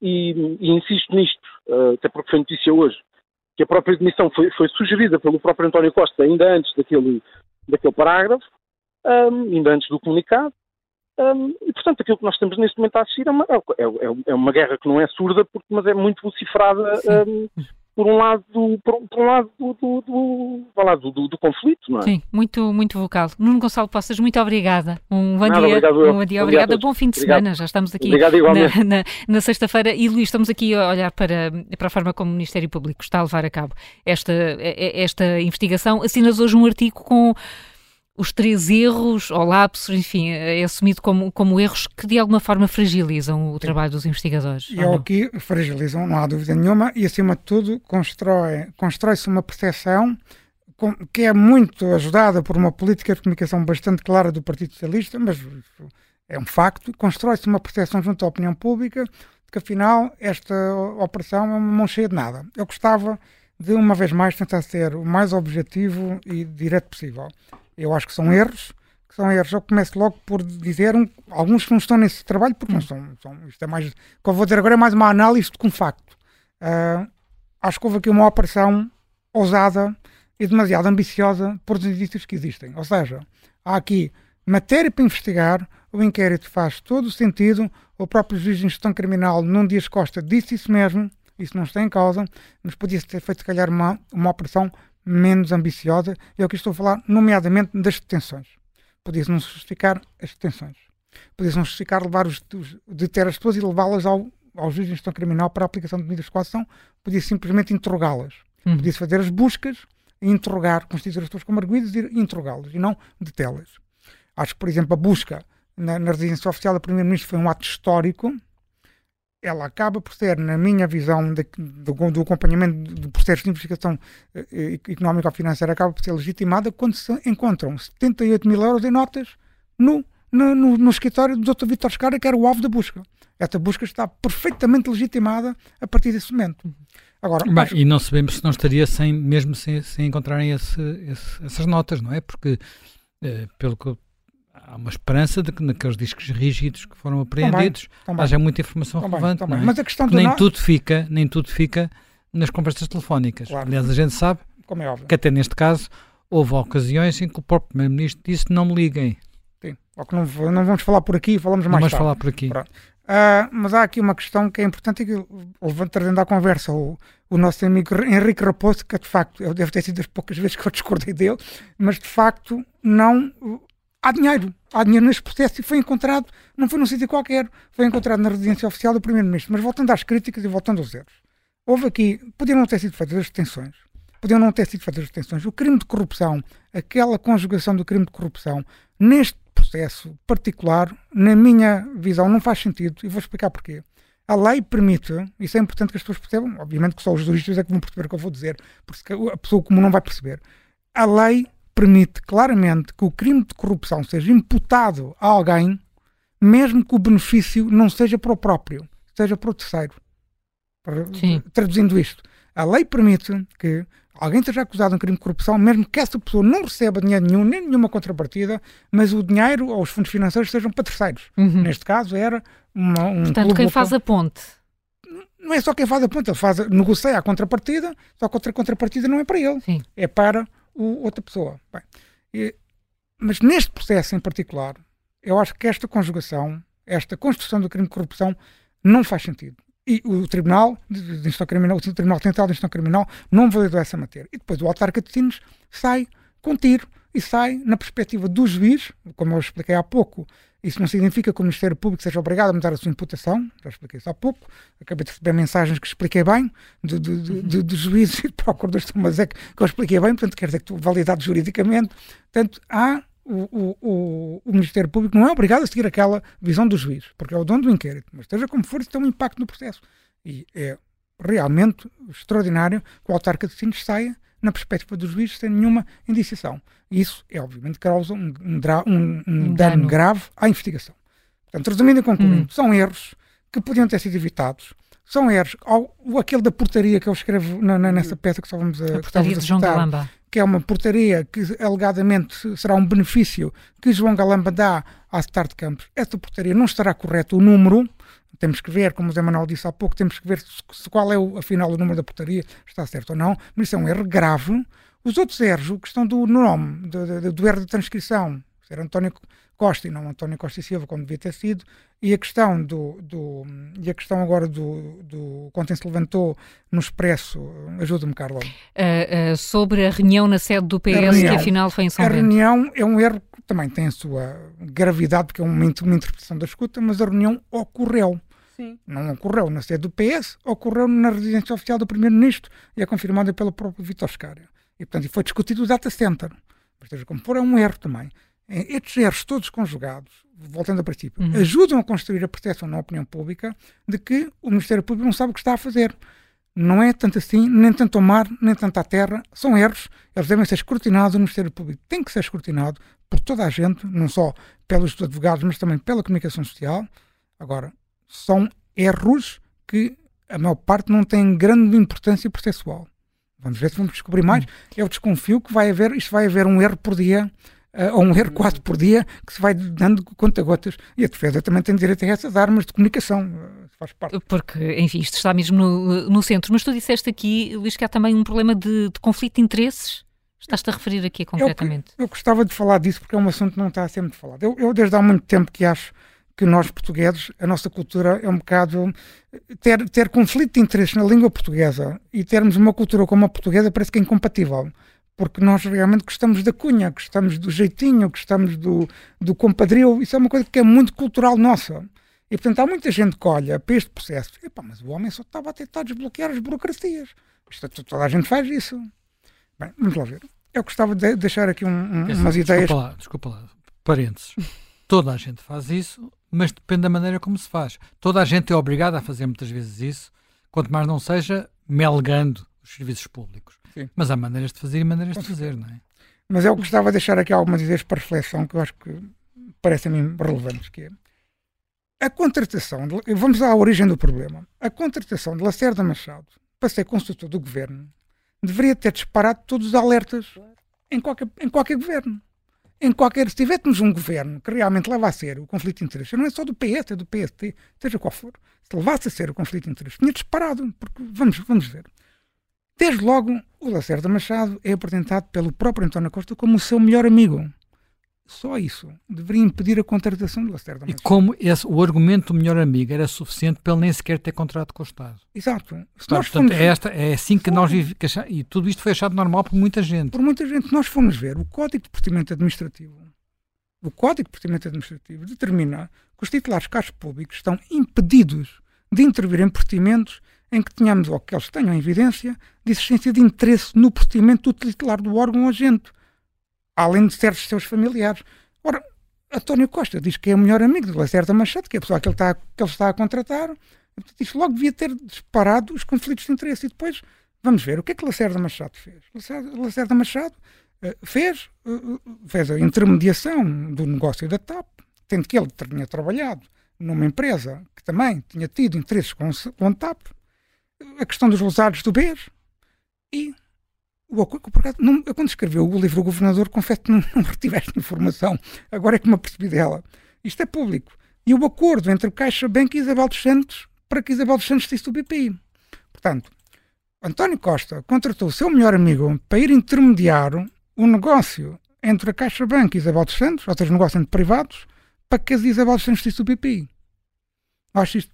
e, e, insisto nisto, uh, até porque foi notícia hoje, que a própria demissão foi, foi, sugerida pelo próprio António Costa ainda antes daquele, daquele parágrafo, um, ainda antes do comunicado, um, e portanto aquilo que nós estamos neste momento a assistir é uma, é, é, é uma guerra que não é surda, porque, mas é muito vocifrada um, por um lado, por, por um lado do, do, do, do, do, conflito, não é? Sim, muito, muito vocal. Nuno Gonçalo Poças, muito obrigada. Um bom Nada, dia. Obrigado, um bom dia, obrigada. Bom fim de obrigado. semana. Já estamos aqui obrigado, na, na, na sexta-feira. E Luís, estamos aqui a olhar para, para a forma como o Ministério Público está a levar a cabo esta, esta investigação. Assinas hoje um artigo com os três erros ou lapsos, enfim, é assumido como, como erros que de alguma forma fragilizam o trabalho dos investigadores. E é o que fragilizam, não há dúvida nenhuma, e acima de tudo constrói, constrói-se uma percepção que é muito ajudada por uma política de comunicação bastante clara do Partido Socialista, mas é um facto, constrói-se uma percepção junto à opinião pública de que afinal esta operação é uma mão cheia de nada. Eu gostava de uma vez mais tentar ser o mais objetivo e direto possível. Eu acho que são erros, que são erros. Eu começo logo por dizer, um, alguns não estão nesse trabalho, porque não são, são, isto é mais, o que eu vou dizer agora é mais uma análise que um facto. Uh, acho que houve aqui uma operação ousada e demasiado ambiciosa por os indícios que existem. Ou seja, há aqui matéria para investigar, o inquérito faz todo o sentido, o próprio juiz de instrução criminal, num Dias Costa, disse isso mesmo, isso não está em causa, mas podia ter feito, se calhar, uma, uma operação menos ambiciosa, é o que estou a falar, nomeadamente das detenções. Podia-se não justificar as detenções. Podia-se não justificar levar os, os, deter as pessoas e levá-las ao, ao juiz de instrução criminal para a aplicação de medidas de coação, podia simplesmente interrogá-las. Uhum. Podia-se fazer as buscas interrogar, constituir as pessoas como arguídas e interrogá-los, e não detê-las. Acho que, por exemplo, a busca na, na residência oficial do Primeiro-Ministro foi um ato histórico. Ela acaba por ser, na minha visão de, do, do, acompanhamento do processo de investigação eh, económica ou financeira, acaba por ser legitimada quando se encontram 78 mil euros em notas no, no, no, no escritório do Dr. Vítor Scara, que era o alvo da busca. Esta busca está perfeitamente legitimada a partir desse momento. Agora, Bem, acho... E não sabemos se não estaria sem, mesmo sem, sem encontrarem esse, esse, essas notas, não é? Porque, eh, pelo que há uma esperança de que naqueles discos rígidos que foram apreendidos haja muita informação também, relevante. Também. É? Mas a questão nem, tudo fica, nem tudo fica nas conversas telefónicas. Claro. Aliás, a gente sabe é que até neste caso houve ocasiões em que o próprio Primeiro-Ministro disse não me liguem. Sim, ou que não, não vamos falar por aqui, falamos mais não tarde. vamos falar por aqui. Uh, mas há aqui uma questão que é importante e que levando trazendo à conversa o, o nosso amigo Henrique Raposo, que de facto eu deve ter sido das poucas vezes que eu discordei dele, mas de facto não há dinheiro, há dinheiro neste processo e foi encontrado, não foi num sítio qualquer, foi encontrado na residência oficial do Primeiro-Ministro. Mas voltando às críticas e voltando aos erros, houve aqui, podiam não ter sido feitas as detenções, podiam não ter sido feitas as detenções. O crime de corrupção, aquela conjugação do crime de corrupção, neste processo particular, na minha visão, não faz sentido e vou explicar porquê. A lei permite, isso é importante que as pessoas percebam, obviamente que só os juristas é que vão perceber o que eu vou dizer, porque a pessoa comum não vai perceber. A lei permite claramente que o crime de corrupção seja imputado a alguém, mesmo que o benefício não seja para o próprio, seja para o terceiro. Sim. Traduzindo isto, a lei permite que alguém seja acusado de um crime de corrupção, mesmo que essa pessoa não receba dinheiro nenhum, nem nenhuma contrapartida, mas o dinheiro ou os fundos financeiros sejam para terceiros. Uhum. Neste caso era uma, um. Portanto, quem local... faz a ponte. Não é só quem faz a ponte, ele faz, negocia a contrapartida, só que a contrapartida não é para ele, Sim. é para o, outra pessoa. Bem, e, mas neste processo em particular, eu acho que esta conjugação, esta construção do crime de corrupção, não faz sentido. E o Tribunal de, de Criminal, o Tribunal Central de Instrução Criminal, não validou essa matéria. E depois o autarca de Sines sai com tiro e sai na perspectiva do juiz, como eu expliquei há pouco, isso não significa que o Ministério Público seja obrigado a mudar a sua imputação, já expliquei isso há pouco. Acabei de receber mensagens que expliquei bem, de, de, de, de, juízes e de procuradores, mas é que, que eu expliquei bem, portanto, quer dizer que validado juridicamente. Portanto, há o, o, o, Ministério Público não é obrigado a seguir aquela visão do juiz, porque é o dono do inquérito. Mas seja como for, isso tem um impacto no processo. E é realmente extraordinário que o autarca de Sines saia na perspectiva do juiz sem nenhuma indiciação. Isso é, obviamente, causa um, um, um, um dano grave à investigação. Portanto, resumindo e concluindo, hum. são erros que podiam ter sido evitados. São erros, ao, aquele da portaria que eu escrevo na, na, nessa peça que estávamos a, a portaria de João Galamba. que é uma portaria que alegadamente será um benefício que João Galamba dá à Start Campos. Essa portaria não estará correto o número, temos que ver, como o Zé Manuel disse há pouco, temos que ver se, qual é, o, afinal, o número da portaria, está certo ou não, mas isso é um erro grave. Os outros erros, a questão do nome, do, do, do erro de transcrição, ser António Costa e não António Costa e Silva, como devia ter sido, e a questão do, do e a questão agora do, do quando se levantou no Expresso, ajuda-me, Carla. Uh, uh, sobre a reunião na sede do PS, reunião, que afinal foi em São A reunião é um erro que também tem a sua gravidade, porque é uma, uma interpretação da escuta, mas a reunião ocorreu. Sim. Não ocorreu na sede do PS, ocorreu na residência oficial do Primeiro-Ministro e é confirmada pelo próprio Vitor Scária. E, portanto, foi discutido o data center. Mas, seja como for, é um erro também. É, estes erros todos conjugados, voltando ao princípio, uhum. ajudam a construir a percepção na opinião pública de que o Ministério Público não sabe o que está a fazer. Não é tanto assim, nem tanto ao mar, nem tanto à terra. São erros, eles devem ser escrutinados. O Ministério Público tem que ser escrutinado por toda a gente, não só pelos advogados, mas também pela comunicação social. Agora, são erros que a maior parte não tem grande importância processual. Vamos ver se vamos descobrir mais. Hum. Eu desconfio que vai haver, isto vai haver um erro por dia, uh, ou um erro quase por dia, que se vai dando conta-gotas. E a defesa também tem direito a essas armas de comunicação. Uh, faz parte. Porque, enfim, isto está mesmo no, no centro. Mas tu disseste aqui, Luís, que há também um problema de, de conflito de interesses. Estás-te a referir aqui concretamente? Eu, eu, gostava de falar disso porque é um assunto que não está a ser muito falado. Eu, eu desde há muito tempo que acho que nós portugueses, a nossa cultura é um bocado ter, ter conflito de interesses na língua portuguesa e termos uma cultura como a portuguesa parece que é incompatível. Porque nós realmente gostamos da cunha, gostamos do jeitinho, gostamos do, do compadrio, isso é uma coisa que é muito cultural nossa. E portanto há muita gente que olha para este processo, Epá, mas o homem só estava a tentar desbloquear as burocracias. Isto, toda a gente faz isso. Bem, vamos lá ver. Eu gostava de deixar aqui um, um, umas ideias. Desculpa lá, desculpa lá. Parênteses. Toda a gente faz isso, mas depende da maneira como se faz. Toda a gente é obrigada a fazer muitas vezes isso, quanto mais não seja melgando os serviços públicos. Sim. Mas há maneiras de fazer e maneiras de fazer, não é? Mas eu gostava de deixar aqui algumas ideias para reflexão que eu acho que parecem-me relevantes, que é a contratação, de, vamos à origem do problema, a contratação de Lacerda Machado para ser consultor do governo deveria ter disparado todos os alertas em qualquer, em qualquer governo. Em qualquer, se tivéssemos um governo que realmente leva a ser o conflito de interesses, não é só do PS, é do PST, seja qual for, se levasse a ser o conflito de interesses, tinha disparado, porque vamos, vamos ver. Desde logo, o Lacerda Machado é apresentado pelo próprio António Costa como o seu melhor amigo. Só isso deveria impedir a contratação de Lacerda. E como esse, o argumento do melhor amigo era suficiente para ele nem sequer ter contrato com o Estado. Exato. Se nós portanto, é, esta, é assim que nós vivemos. E tudo isto foi achado normal por muita gente. Por muita gente. Nós fomos ver o Código de Procedimento Administrativo. O Código de Procedimento Administrativo determina que os titulares de cargos públicos estão impedidos de intervir em procedimentos em que tenhamos, ou que eles tenham evidência, de existência de interesse no procedimento do titular do órgão ou agente além de certos seus familiares. Ora, António Costa diz que é o melhor amigo de Lacerda Machado, que é a pessoa que ele está, que ele está a contratar. Isto logo devia ter disparado os conflitos de interesse. E depois, vamos ver, o que é que Lacerda Machado fez? Lacerda, Lacerda Machado uh, fez, uh, fez a intermediação do negócio da TAP, tendo que ele tinha trabalhado numa empresa que também tinha tido interesses com, com a TAP, a questão dos lesados do BES, e eu quando escreveu o livro O Governador, confesso que não, não retive esta informação. Agora é que me apercebi dela. Isto é público. E o acordo entre o Caixa Bank e Isabel dos Santos para que Isabel dos Santos saísse do BPI. Portanto, António Costa contratou o seu melhor amigo para ir intermediar o negócio entre a Caixa Bank e Isabel dos Santos, ou seja, negócio entre privados, para que Isabel dos Santos saísse do BPI. Acho isto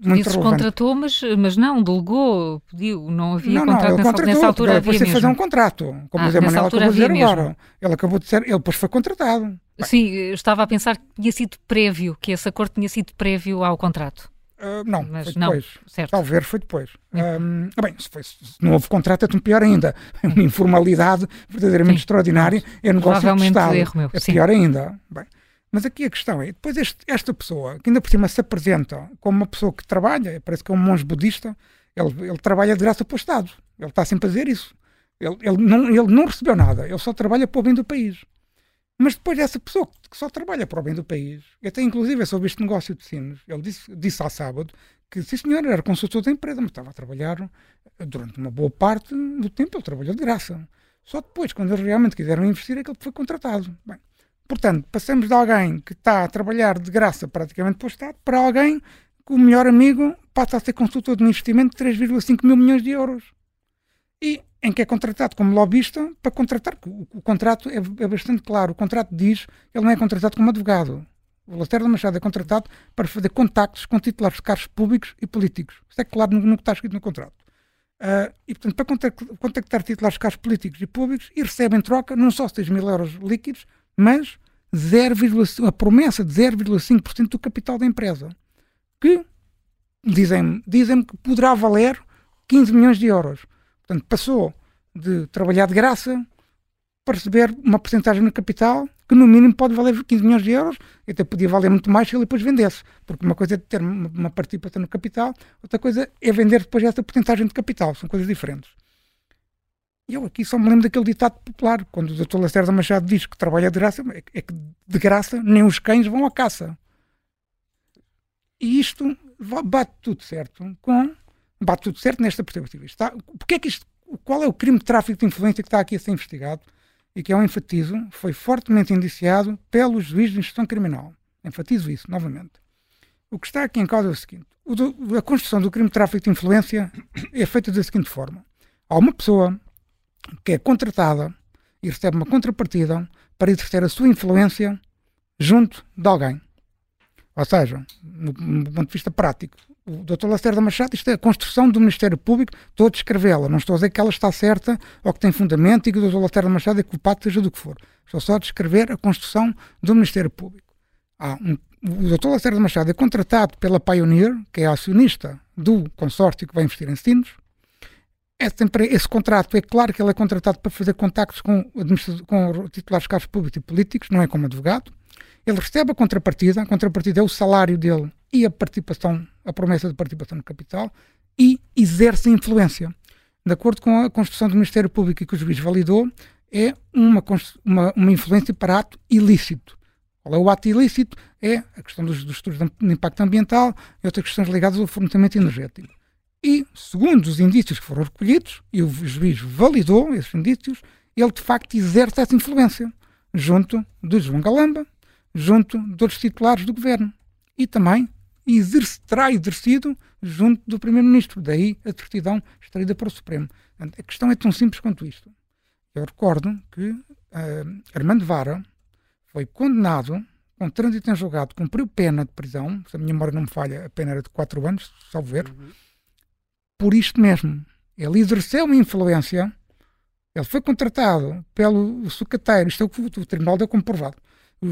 muito contratou, mas, mas não, delegou, pediu, não havia não, contrato não, nessa, contratou, nessa altura. Ele depois de fazer um contrato, como ah, o Zé Manuel acabou de dizer agora. Ele acabou de dizer, ele depois foi contratado. Sim, estava a pensar que tinha sido prévio, que esse acordo tinha sido prévio ao contrato. Uh, não, mas foi depois. Não, certo. Talvez foi depois. Um, bem, se, foi, se, não houve contrato, é pior ainda. É uma informalidade verdadeiramente Sim. extraordinária. É negócio de Estado. Erro meu. É Sim. pior ainda. Bem, mas aqui a questão é, depois este, esta pessoa, que ainda por cima se apresenta como uma pessoa que trabalha, parece que é um monge budista, ele, ele trabalha de graça para o Estado. Ele está sempre a dizer isso. Ele, ele, não, ele não recebeu nada, ele só trabalha para o bem do país. Mas depois essa pessoa que só trabalha para o bem do país, até inclusive é sobre este negócio de sinos, ele disse, disse ao sábado que, sim senhor, era consultor da empresa, mas estava a trabalhar durante uma boa parte do tempo, ele trabalhou de graça. Só depois, quando eles realmente quiseram investir, é que ele foi contratado. Bem, Portanto, passamos de alguém que está a trabalhar de graça praticamente para o Estado para alguém que o melhor amigo passa a ser consultor de um investimento de 3,5 mil milhões de euros. E em que é contratado como lobista para contratar. O, o contrato é, é, bastante claro. O contrato diz que ele não é contratado como advogado. O Lacerda Machado é contratado para fazer contactos com titulares de cargos públicos e políticos. Isso é claro no, no que está escrito no contrato. Uh, e, portanto, para contactar, titulares de cargos políticos e públicos e recebe em troca não só 6 mil euros líquidos, mas 0, a promessa de 0,5% do capital da empresa, que dizem-me dizem que poderá valer 15 milhões de euros. Portanto, passou de trabalhar de graça para receber uma porcentagem no capital que no mínimo pode valer 15 milhões de euros e até podia valer muito mais se ele depois vendesse. Porque uma coisa é ter uma participação no capital, outra coisa é vender depois essa porcentagem de capital. São coisas diferentes. E eu aqui só me lembro daquele ditado popular, quando o Dr. Lacerda Machado diz que trabalha de graça, é, é que de graça nem os cães vão à caça. E isto bate tudo certo com. Bate tudo certo nesta perspectiva. Está, porque é que isto, qual é o crime de tráfico de influência que está aqui a ser investigado e que, é um enfatizo, foi fortemente indiciado pelo juiz de instrução criminal. Enfatizo isso, novamente. O que está aqui em causa é o seguinte: do, a construção do crime de tráfico de influência é feita da seguinte forma: há uma pessoa que é contratada e recebe uma contrapartida para exercer a sua influência junto de alguém. Ou seja, no, no ponto de vista prático, o Dr. Lacerda Machado, isto é a construção do Ministério Público, estou a descrevê-la, não estou a dizer que ela está certa ou que tem fundamento e que o Dr. Lacerda Machado é culpado, seja do que for. Estou só a descrever a construção do Ministério Público. Um, o Dr. Lacerda Machado é contratado pela Pioneer, que é acionista do consórcio que vai investir em Sinos, esse contrato é claro que ele é contratado para fazer contactos com, com titulares de cargos públicos e políticos, não é como advogado. Ele recebe a contrapartida, a contrapartida é o salário dele e a participação, a promessa de participação no capital, e exerce influência. De acordo com a Constituição do Ministério Público e que o juiz validou, é uma, uma, uma influência para ato ilícito. Qual é o ato ilícito? É a questão dos, dos estudos de impacto ambiental e outras questões ligadas ao fornecimento energético. E, segundo os indícios que foram recolhidos, e o juiz validou esses indícios, ele de facto exerce essa influência junto de João Galamba, junto outros titulares do governo. E também exerce, terá exercido junto do Primeiro-Ministro. Daí a certidão extraída para o Supremo. A questão é tão simples quanto isto. Eu recordo que uh, Armando Vara foi condenado com trânsito em julgado, cumpriu pena de prisão, se a minha memória não me falha, a pena era de 4 anos, salvo ver, uhum por isto mesmo. Ele exerceu uma influência, ele foi contratado pelo sucateiro, isto é o que o tribunal deu comprovado,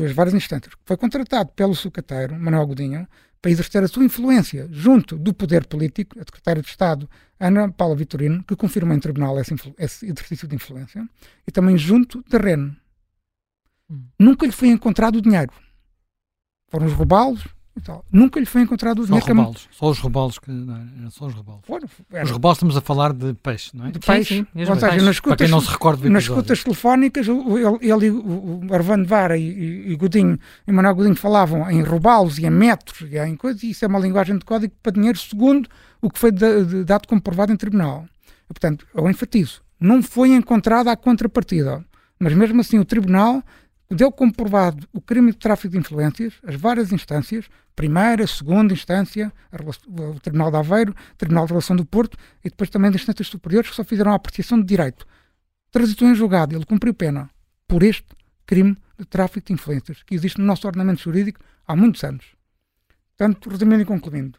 as várias instâncias, foi contratado pelo sucateiro, Manuel Godinho, para exercer a sua influência junto do poder político, a secretária de Estado, Ana Paula Vitorino, que confirmou em tribunal esse, esse exercício de influência, e também junto da REN. Hum. Nunca lhe foi encontrado o dinheiro. Foram os roubalos, Nunca lhe foi encontrado o dinheiro. Só, rebalos, só os rebalos que. Não, só os rebalos. Os rebalos estamos a falar de peixe, não é? De peixe. Sim, sim, Ou seja, nas escutas, não se recorda nas escutas telefónicas, ele, ele o, Arvando Vara e, e, Godinho, e Manuel Godinho falavam em rebalos e em metros e em coisas, e isso é uma linguagem de código para dinheiro segundo o que foi dado comprovado em tribunal. E, portanto, eu enfatizo, não foi encontrada a contrapartida, mas mesmo assim o tribunal deu comprovado o crime de tráfico de influências, as várias instâncias, primeira, segunda instância, o Tribunal de Aveiro, o Tribunal de Relação do Porto e depois também das instâncias superiores que só fizeram a apreciação de direito. Transitou em julgado, ele cumpriu pena por este crime de tráfico de influências que existe no nosso ordenamento jurídico há muitos anos. Portanto, resumindo e concluindo,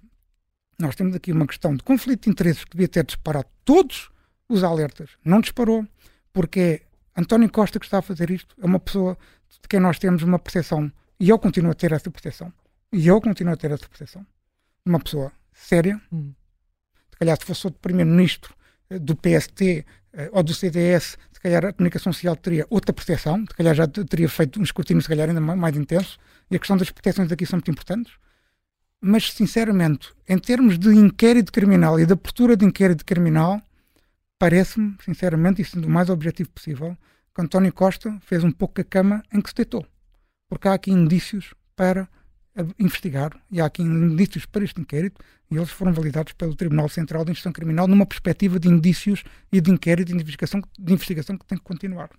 nós temos aqui uma questão de conflito de interesses que devia ter disparado todos os alertas. Não disparou, porque é António Costa que está a fazer isto. É uma pessoa de quem nós temos uma percepção, e eu continuo a ter essa percepção, e eu continuo a ter essa percepção, de uma pessoa séria, hum. se calhar se fosse outro primeiro-ministro eh, do PST eh, ou do CDS, se calhar a comunicação social teria outra percepção, se calhar já teria feito um escrutínio se calhar ainda mais intenso, e a questão das proteções aqui são muito importantes. Mas, sinceramente, em termos de inquérito criminal e de abertura de inquérito criminal, parece-me, sinceramente, e sendo o mais objetivo possível, que António Costa fez um pouco a cama em que se deitou. Porque há aqui indícios para investigar e há aqui indícios para este inquérito e eles foram validados pelo Tribunal Central de Instrução Criminal numa perspectiva de indícios e de inquérito de investigação, de investigação que tem que continuar.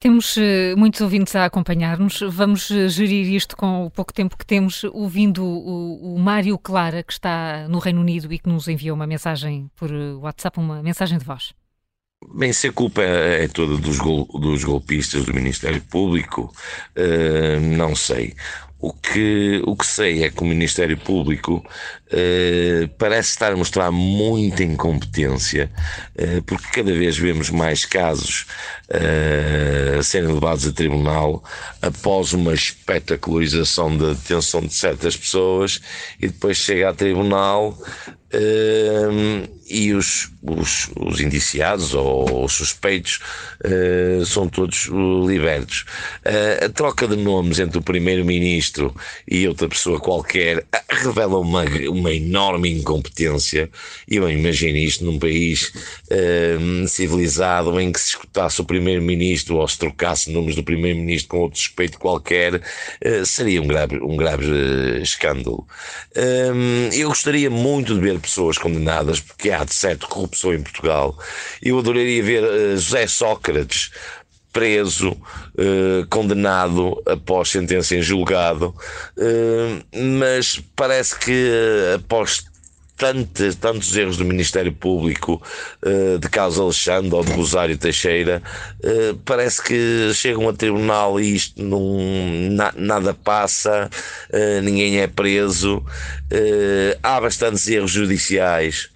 Temos uh, muitos ouvintes a acompanhar-nos. Vamos uh, gerir isto com o pouco tempo que temos, ouvindo o, o, Mário Clara, que está no Reino Unido e que nos enviou uma mensagem por uh, WhatsApp, uma mensagem de voz. Bem, se a culpa é toda dos, gol, dos golpistas do Ministério Público, uh, não sei. O que, o que sei é que o Ministério Público uh, parece estar a mostrar muita incompetência, uh, porque cada vez vemos mais casos uh, serem levados a tribunal após uma espetacularização da detenção de certas pessoas e depois chega a tribunal e os, os, os, indiciados ou os suspeitos uh, são todos libertos. Uh, a troca de nomes entre o primeiro-ministro e outra pessoa qualquer revela uma, uma enorme incompetência. E eu imagino isto num país civilizado em que se escutasse o primeiro-ministro ou se trocasse nomes do primeiro-ministro com outro suspeito qualquer, seria um grave, um grave escândalo. eu gostaria muito de ver pessoas condenadas, porque há de certo corrupção em Portugal. Eu adoraria ver uh, José Sócrates preso, uh, condenado após sentença em julgado, uh, mas parece que após tantos, tantos erros do Ministério Público, uh, de Carlos Alexandre ou de Rosário Teixeira, uh, parece que chegam a tribunal e isto não, na, nada passa, ninguém é preso, há bastantes erros judiciais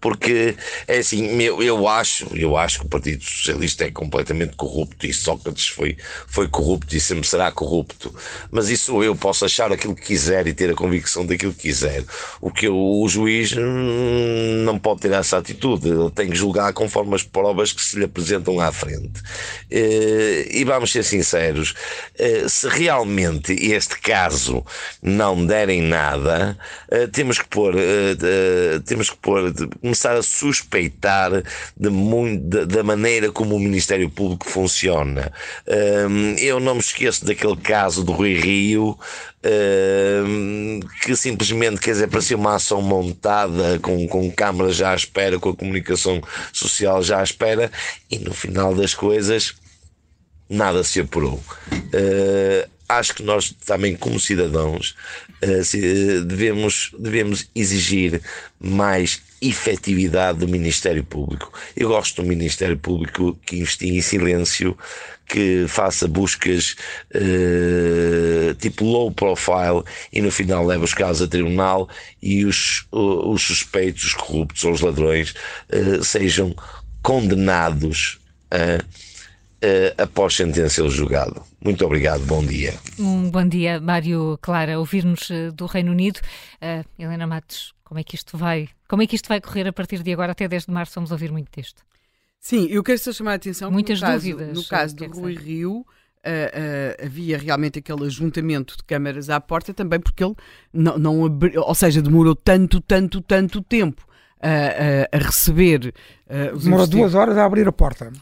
porque é assim, eu, eu acho, eu acho que o Partido Socialista é completamente corrupto e Sócrates foi, foi corrupto e sempre será corrupto. Mas isso eu posso achar aquilo que quiser e ter a convicção daquilo que quiser. O que eu, o juiz hum, não pode ter essa atitude, ele tem que julgar conforme as provas que se lhe apresentam à frente. Eh, e vamos ser sinceros, eh, se realmente este caso não derem nada, eh, temos que pôr, temos que pôr, começar a suspeitar de muito, da maneira como o Ministério Público funciona. Eu não me esqueço daquele caso do Rui Rio, que simplesmente quer dizer parecia uma ação montada com, com câmaras já à espera, com a comunicação social já à espera, e no final das coisas nada se apurou. Uh, acho que nós também, como cidadãos, devemos, devemos exigir mais efetividade do Ministério Público. Eu gosto do Ministério Público que investigue em silêncio, que faça buscas uh, tipo low profile e no final leva os casos a tribunal e os, os suspeitos, os corruptos ou os ladrões uh, sejam condenados a após sentença ele julgado. Muito obrigado, bom dia. Um bom dia, Mário Clara, ouvir-nos uh, do Reino Unido. Uh, Helena Matos, como é que isto vai? Como é que isto vai correr a partir de agora até 10 de março? Vamos ouvir muito texto. Sim, eu quero só chamar a atenção Muitas no caso, dúvidas. No caso do Rui Rio, havia realmente aquele ajuntamento de câmaras à porta também porque ele não, não abriu, ou seja, demorou tanto, tanto, tanto tempo a, a, receber. Uh, Demora duas horas a abrir a porta.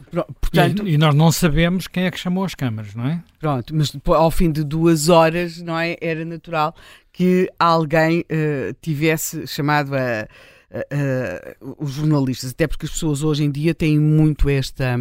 Portanto, e, e, nós não sabemos quem é que chamou as câmaras, não é? Pronto, mas depois, ao fim de duas horas, não é? Era natural que alguém uh, tivesse chamado a, os jornalistas, até porque as pessoas hoje em dia têm muito esta.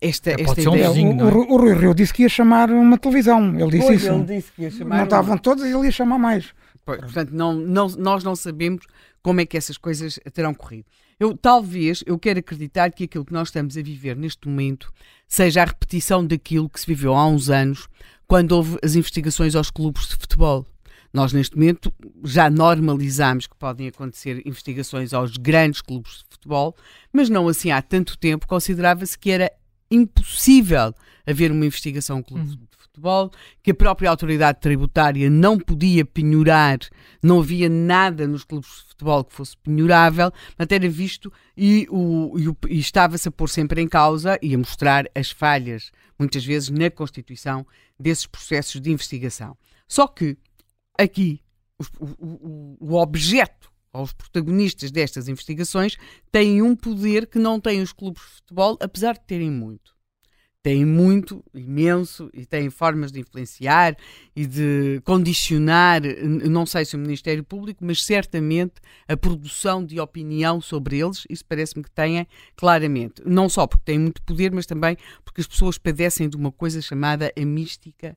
Esta, é, esta ideia. Um vizinho, o, é? o, o Rui Rio disse que ia chamar uma televisão. Ele disse pois, isso. Ele disse que ia chamar não estavam todos e ele ia chamar mais. Pois, portanto, não, não, nós não sabemos como é que essas coisas terão corrido. Eu talvez eu quero acreditar que aquilo que nós estamos a viver neste momento seja a repetição daquilo que se viveu há uns anos, quando houve as investigações aos clubes de futebol. Nós, neste momento, já normalizamos que podem acontecer investigações aos grandes clubes de futebol, mas não assim há tanto tempo considerava-se que era impossível haver uma investigação a um clube uhum futebol, que a própria autoridade tributária não podia penhorar, não havia nada nos clubes de futebol que fosse penhorável, mas era visto e, o, e, e estava-se a pôr sempre em causa e a mostrar as falhas, muitas vezes, na constituição desses processos de investigação. Só que aqui o, o, o objeto aos protagonistas destas investigações têm um poder que não têm os clubes de futebol, apesar de terem muito têm muito, imenso, e têm formas de influenciar e de condicionar, não sei se o Ministério Público, mas certamente a produção de opinião sobre eles, isso parece-me que têm claramente. Não só porque têm muito poder, mas também porque as pessoas padecem de uma coisa chamada a mística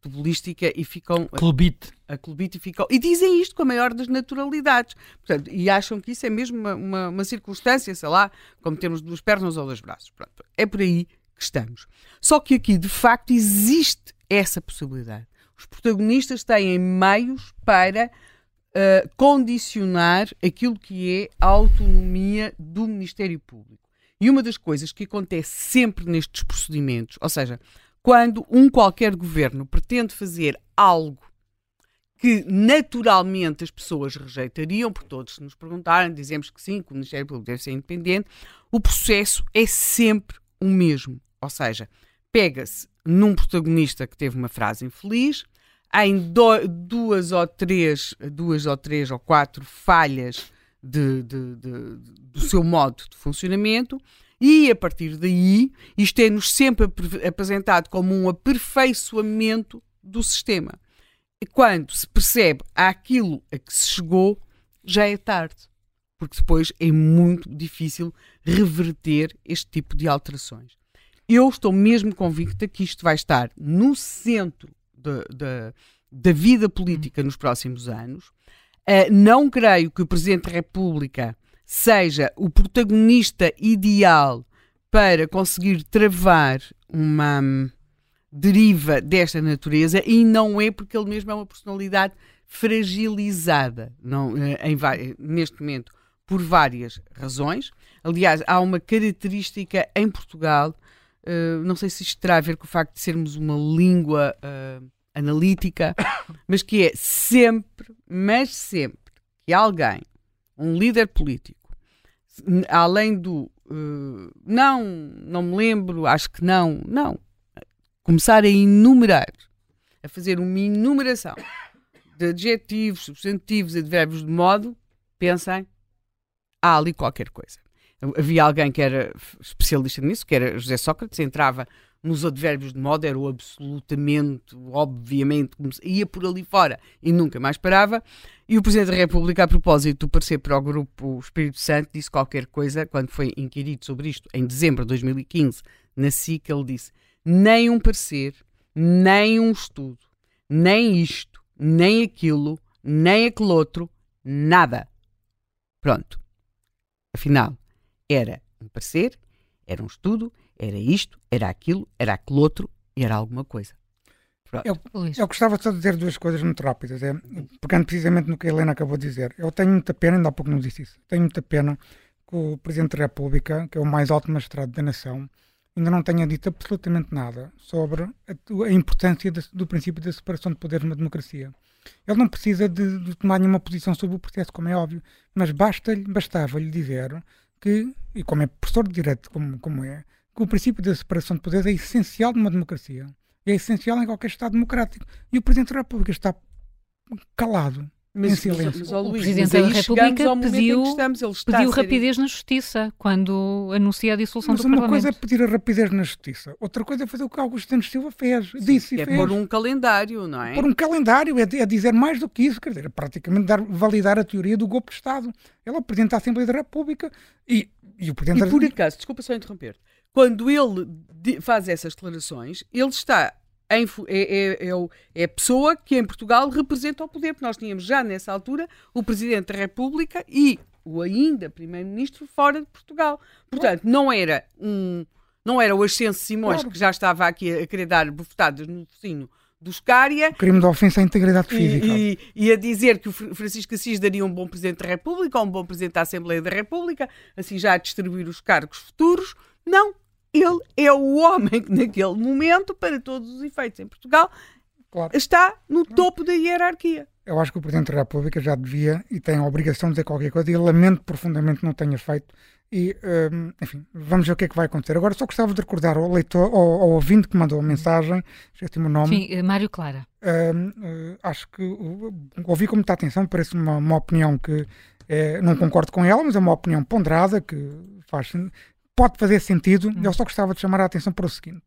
futebolística e ficam clubite. a clubite e ficam e dizem isto com a maior das naturalidades Portanto, e acham que isso é mesmo uma, uma, uma circunstância, sei lá, como temos duas pernas ou dois braços. Pronto, é por aí que estamos. Só que aqui, de facto, existe essa possibilidade. Os protagonistas têm meios para uh, condicionar aquilo que é a autonomia do Ministério Público. E uma das coisas que acontece sempre nestes procedimentos, ou seja, quando um qualquer governo pretende fazer algo que naturalmente as pessoas rejeitariam, porque todos nos perguntarem, dizemos que sim, que o Ministério Público deve ser independente, o processo é sempre o mesmo. Ou seja, pega-se num protagonista que teve uma frase infeliz, em do, duas ou três, duas ou três ou quatro falhas de, de, de, do seu modo de funcionamento, e a partir daí isto é-nos sempre apresentado como um aperfeiçoamento do sistema. E quando se percebe aquilo a que se chegou, já é tarde, porque depois é muito difícil reverter este tipo de alterações. Eu estou mesmo convicta que isto vai estar no centro de, de, da vida política nos próximos anos. Uh, não creio que o Presidente da República seja o protagonista ideal para conseguir travar uma hum, deriva desta natureza e não é porque ele mesmo é uma personalidade fragilizada não, uh, em, neste momento por várias razões. Aliás, há uma característica em Portugal, uh, não sei se isto terá a ver com o facto de sermos uma língua uh, analítica, mas que é sempre, mas sempre, que alguém, um líder político, além do uh, não, não me lembro, acho que não, não, começar a enumerar, a fazer uma enumeração de adjetivos, substantivos, advérbios de modo, pensem, há ali qualquer coisa. Havia alguém que era especialista nisso, que era José Sócrates, entrava nos advérbios de modo, era o absolutamente, obviamente, ia por ali fora e nunca mais parava. E o Presidente da República, a propósito do parecer para o Grupo Espírito Santo, disse qualquer coisa, quando foi inquirido sobre isto, em dezembro de 2015, na SIC, ele disse: nem um parecer, nem um estudo, nem isto, nem aquilo, nem aquele outro, nada. Pronto. Afinal, era um parecer, era um estudo, era isto, era aquilo, era aquele outro e era alguma coisa. Eu, eu, gostava só de dizer duas coisas muito rápidas. É, pegando precisamente no que a Helena acabou de dizer. Eu tenho muita pena, ainda há pouco não disse isso, tenho muita pena que o Presidente da República, que é o mais alto magistrado da nação, ainda não tenha dito absolutamente nada sobre a, a importância de, do princípio da separação de poderes numa democracia. Ele não precisa de, de tomar nenhuma posição sobre o processo, como é óbvio, mas basta-lhe, bastava-lhe dizer que, e como é professor de direito como, como é, que o princípio da separação de poderes é essencial numa democracia. É essencial em qualquer Estado democrático. E o Presidente da República está calado mas, em silêncio. Mas, mas, o Presidente da República pediu, estamos, pediu rapidez na Justiça quando anuncia a dissolução mas do Parlamento. Mas uma coisa é pedir a rapidez na Justiça, outra coisa é fazer o que Augusto Santos Silva fez, Sim, disse e é fez. pôr um calendário, não é? Pôr um calendário, é, é dizer mais do que isso, quer dizer, é praticamente dar, validar a teoria do golpe de Estado. Ele é o Presidente da Assembleia da República e, e o Presidente e por acaso, desculpa só interromper, quando ele faz essas declarações, ele está em, é, é, é, é, a pessoa que em Portugal representa o poder, porque nós tínhamos já nessa altura o Presidente da República e o ainda Primeiro-Ministro fora de Portugal. Portanto, não era um. Não era o Ascenso Simões, claro. que já estava aqui a querer dar bufetadas no focinho do Scária. Crime de ofensa à integridade física. E, e, e, a dizer que o Francisco Assis daria um bom Presidente da República ou um bom Presidente da Assembleia da República, assim já a distribuir os cargos futuros. Não, ele é o homem que, naquele momento, para todos os efeitos em Portugal, claro. está no topo da hierarquia. Eu acho que o Presidente da República já devia e tem a obrigação de dizer qualquer coisa e lamento profundamente não tenha feito. E, um, enfim, vamos ver o que é que vai acontecer. Agora, só gostava de recordar ao leitor, ao, ao ouvinte que mandou a mensagem, esqueci o nome. Sim, eh, Mário Clara. Um, uh, eh, acho que uh, ouvi com muita atenção, parece uma, uma opinião que é, não concordo com ela, mas é uma opinião ponderada que faz, pode fazer sentido. Hum. Eu só gostava de chamar a atenção para o seguinte: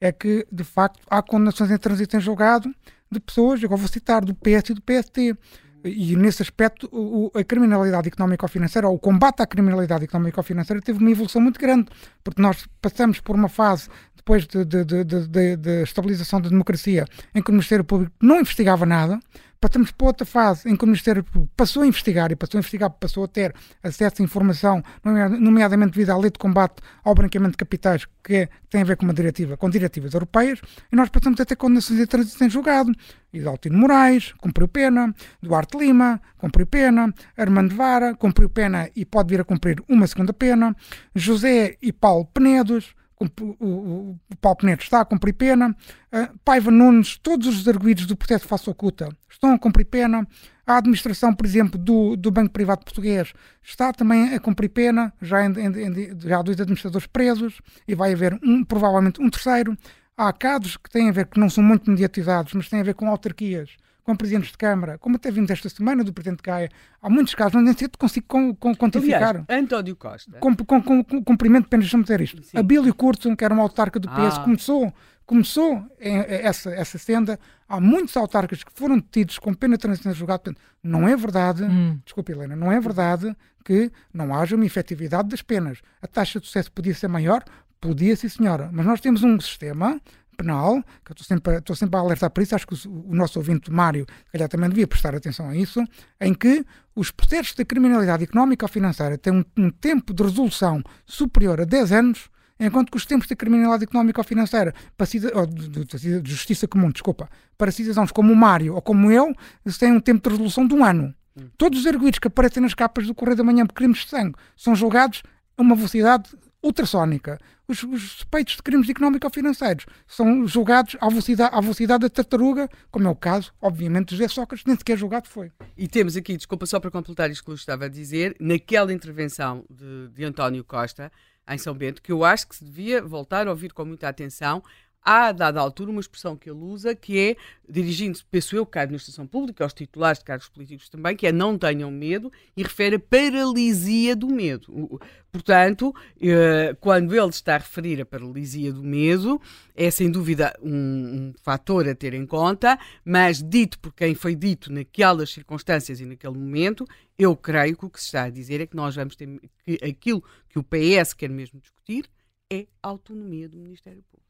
é que, de facto, há condenações em trânsito em julgado de pessoas, eu vou citar, do PS e do PST. E nesse aspecto, o, a criminalidade económico-financeira, ou o combate à criminalidade económico-financeira, teve uma evolução muito grande, porque nós passamos por uma fase, depois de, de, de, de estabilização da democracia, em que o Ministério Público não investigava nada, passamos para outra fase em que o Ministério Público passou a investigar e passou a investigar, passou a ter acesso à informação, nomeadamente devido à lei de combate ao branqueamento de capitais, que, tem a ver com uma diretiva, com diretivas europeias, e nós passamos a ter condenações de trânsito em julgado. Idaltino Moraes, cumpriu pena, Duarte Lima, cumpriu pena, Armando Vara, cumpriu pena e pode vir a cumprir uma segunda pena, José e Paulo Penedos, o, o, Paulo está a cumprir pena, uh, Paiva Nunes, todos os arguídos do processo face oculta estão a cumprir pena, a administração, por exemplo, do, do Banco Privado Português está também a cumprir pena, já há dois administradores presos e vai haver um, provavelmente um terceiro. Há casos que têm a ver, que não são muito mediatizados, mas têm a ver com autarquias com presidentes de Câmara, como até vimos esta semana do Presidente Gaia, há muitos casos onde nem sequer consigo com, com, quantificar. Aliás, António Costa. Com, com, com, com cumprimento de penas, deixa-me dizer isto. Sim. Abílio Curto, que era uma autarca do PS, ah. começou, começou essa, essa senda. Há muitos autarcas que foram detidos com pena de transição julgado. Portanto, não é verdade, hum. desculpe Helena, não é verdade que não haja uma efetividade das penas. A taxa de sucesso podia ser maior, Podia, sim, senhora. Mas nós temos um sistema penal, que eu estou sempre, estou sempre a alertar para isso, acho que o, o nosso ouvinte Mário, calhar também devia prestar atenção a isso, em que os processos de criminalidade económica ou financeira têm um, um tempo de resolução superior a 10 anos, enquanto que os tempos de criminalidade económica ou financeira, para, ou de, de, de, justiça comum, desculpa, para cidadãos como o Mário ou como eu, têm um tempo de resolução de um ano. Todos os arguidos que aparecem nas capas do Correio da Manhã por crimes de sangue são julgados a uma velocidade ultrassónica. Os, os suspeitos de crimes económico-financeiros são julgados à velocidade, à velocidade da tartaruga, como é o caso, obviamente, de José Sócrates, nem sequer julgado foi. E temos aqui, desculpa só para completar isto que eu estava a dizer, naquela intervenção de, de António Costa, em São Bento, que eu acho que se devia voltar a ouvir com muita atenção há, a dada altura, uma expressão que ele usa, que é, dirigindo-se, penso eu, à administração pública, aos titulares de cargos políticos também, que é não tenham medo, e refere a paralisia do medo. Portanto, eh, quando ele está a referir a paralisia do medo, é sem dúvida um, um fator a ter em conta, mas dito por quem foi dito naquelas circunstâncias e naquele momento, eu creio que o que se está a dizer é que nós vamos ter que aquilo que o PS quer mesmo discutir é a autonomia do Ministério Público.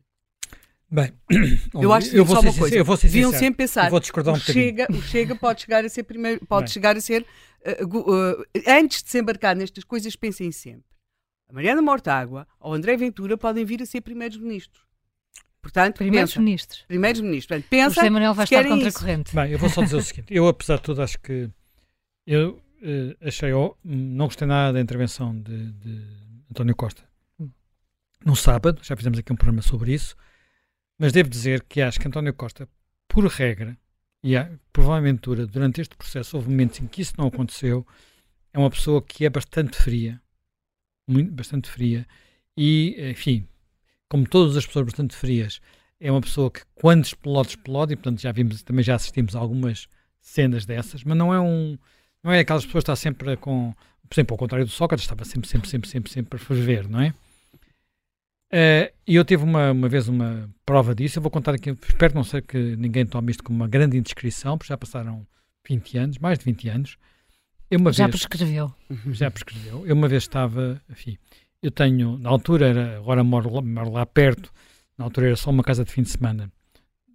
Bem, eu acho que eu vou só uma coisa. Eu vou ser Deviam sempre pensar. Eu vou discordar um o Chega, o Chega pode chegar a ser primeiro, pode Bem. chegar a ser uh, uh, antes de se embarcar nestas coisas, pensem sempre. A Mariana Mortágua ou André Ventura podem vir a ser primeiros ministros. Portanto, primeiros pensa, ministros. Primeiros ministros. Portanto, pensa. O José Manuel vai estar contra a corrente. Bem, eu vou só dizer o seguinte. Eu, apesar de tudo, acho que eu uh, achei, oh, não gostei nada da intervenção de, de António Costa. No sábado, já fizemos aqui um programa sobre isso. Mas devo dizer que acho que António Costa, por regra, e há, provavelmente durante este processo houve momentos em que isso não aconteceu, é uma pessoa que é bastante fria, muito, bastante fria, e, enfim, como todas as pessoas bastante frias, é uma pessoa que quando explode, explode, e portanto já vimos, também já assistimos a algumas cenas dessas, mas não é um, não é aquelas pessoas que está sempre com, por exemplo, ao contrário do Sócrates, estava sempre, sempre, sempre, sempre, sempre a ferver, não é? Uh, e eu tive uma, uma vez uma prova disso. Eu vou contar aqui, espero não ser que ninguém tome isto como uma grande indiscrição, porque já passaram 20 anos, mais de 20 anos. Eu uma já vez, prescreveu. Já prescreveu. Eu uma vez estava, enfim, eu tenho, na altura era, agora moro, moro lá perto, na altura era só uma casa de fim de semana,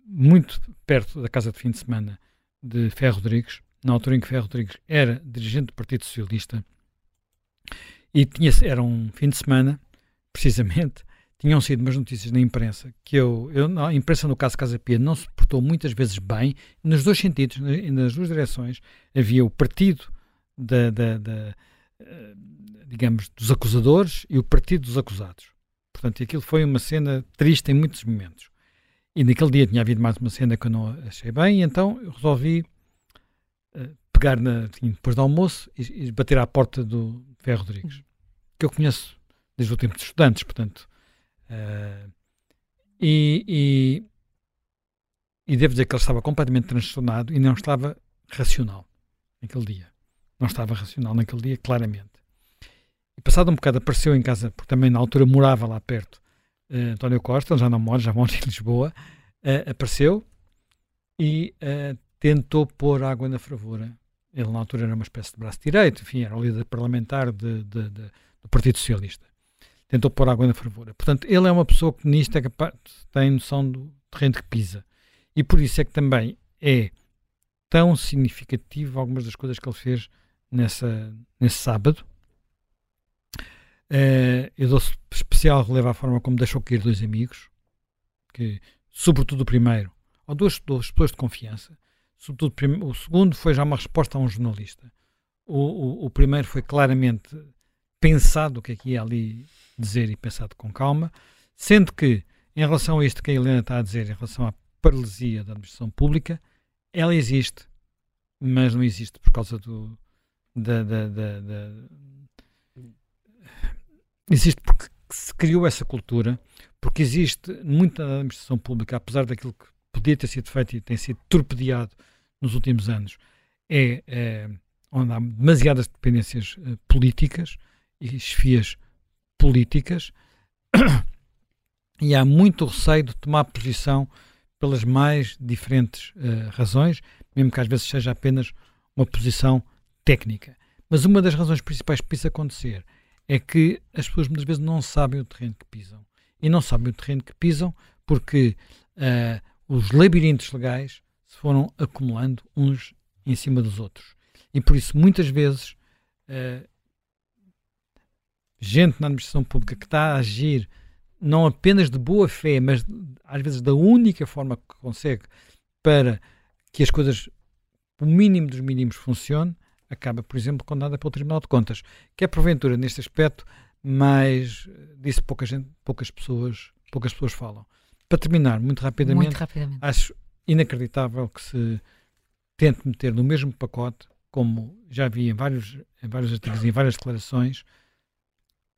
muito perto da casa de fim de semana de Ferro Rodrigues, na altura em que Ferro Rodrigues era dirigente do Partido Socialista, e tinha, era um fim de semana, precisamente, tinham sido umas notícias na imprensa que eu, eu a imprensa no caso Casa Pia não se portou muitas vezes bem, nos dois sentidos, nas duas direções. Havia o partido da, da, da eh, digamos, dos acusadores e o partido dos acusados. Portanto, aquilo foi uma cena triste em muitos momentos. E naquele dia tinha havido mais uma cena que eu não achei bem, e então eu resolvi uh, pegar na, depois do almoço e, e, bater à porta do Ferro Rodrigues, que eu conheço desde o tempo de estudantes, portanto, Uh, e, e, e, devo dizer que ele estava completamente transtornado e não estava racional naquele dia. Não estava racional naquele dia, claramente. E passado um bocado apareceu em casa, porque também na altura morava lá perto, uh, António Costa, ele já não mora, já mora em Lisboa, uh, apareceu e tentou pôr água na fervura. Ele na altura era uma espécie de braço direito, enfim, era o líder parlamentar de, de, de, do Partido Socialista tentou pôr água na fervura. Portanto, ele é uma pessoa que nisto é capaz, tem noção do terreno que pisa. E por isso é que também é tão significativo algumas das coisas que ele fez nessa, nesse sábado. Uh, eu dou especial relevo à forma como deixou cair dois amigos, que, sobretudo o primeiro, ou duas, pessoas de confiança. Sobretudo, o segundo foi já uma resposta a um jornalista. O, o, o primeiro foi claramente pensado o que é que ia ali dizer e pensado com calma, sendo que, em relação a isto que a Helena está a dizer, em relação à paralisia da administração pública, ela existe, mas não existe por causa do. Da, da, da, da existe porque se criou essa cultura, porque existe muita administração pública, apesar daquilo que podia ter sido feito e tem sido torpedeado nos últimos anos, é, é onde há demasiadas dependências uh, políticas e esfias políticas e há muito receio de tomar posição pelas mais diferentes uh, razões, mesmo que às vezes seja apenas uma posição técnica. Mas uma das razões principais para isso acontecer é que as pessoas muitas vezes não sabem o terreno que pisam. E não sabem o terreno que pisam porque uh, os labirintos legais se foram acumulando uns em cima dos outros. E por isso, muitas vezes, uh, gente na administração pública que está a agir não apenas de boa fé, mas às vezes da única forma que consegue para que as coisas, o mínimo dos mínimos, funcione, acaba, por exemplo, condenada pelo Tribunal de Contas, que é porventura neste aspecto mais disse pouca gente, poucas pessoas, poucas pessoas falam. Para terminar, muito rapidamente, muito rapidamente. acho inacreditável que se tente meter no mesmo pacote, como já vi em vários, em vários artigos e em várias declarações,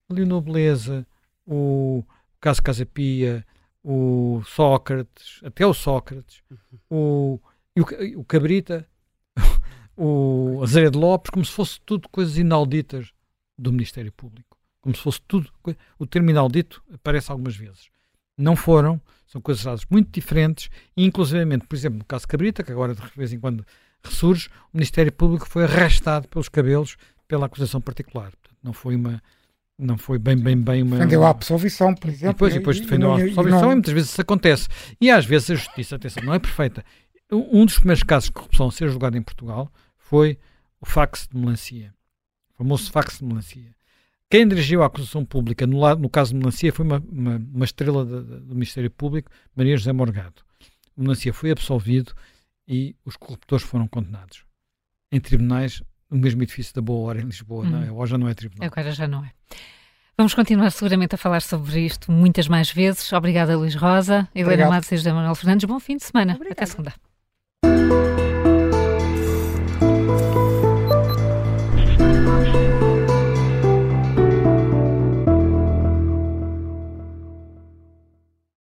Leonor Beleza, o caso Casa Pia, o Sócrates, até o Sócrates, o, o, o Cabrita, o Azeredo Lopes, como se fosse tudo coisas inauditas do Ministério Público. Como se fosse tudo. O termo inaudito aparece algumas vezes. Não foram, são coisas muito diferentes, e inclusivamente, por exemplo, no caso Cabrita, que agora de vez em quando ressurge, o Ministério Público foi arrastado pelos cabelos pela acusação particular. Portanto, não foi uma. Não foi bem, bem, bem uma. Defendeu a absolvição, por exemplo. E depois, e depois defendeu a absolvição, e, não... e muitas vezes isso acontece. E às vezes a justiça, atenção, não é perfeita. Um dos primeiros casos de corrupção a ser julgado em Portugal foi o fax de melancia. O famoso fax de melancia. Quem dirigiu a acusação pública no, no caso de Melancia foi uma, uma, uma estrela de, de, do Ministério Público, Maria José Morgado. O Melancia foi absolvido e os corruptores foram condenados em tribunais no mesmo edifício da Boa Hora em Lisboa. Hum. Não é? Hoje já não é tribunal. Agora já não é. Vamos continuar seguramente a falar sobre isto muitas mais vezes. Obrigada, Luís Rosa, Helena Matos e José Manuel Fernandes. Bom fim de semana. Obrigada. Até segunda.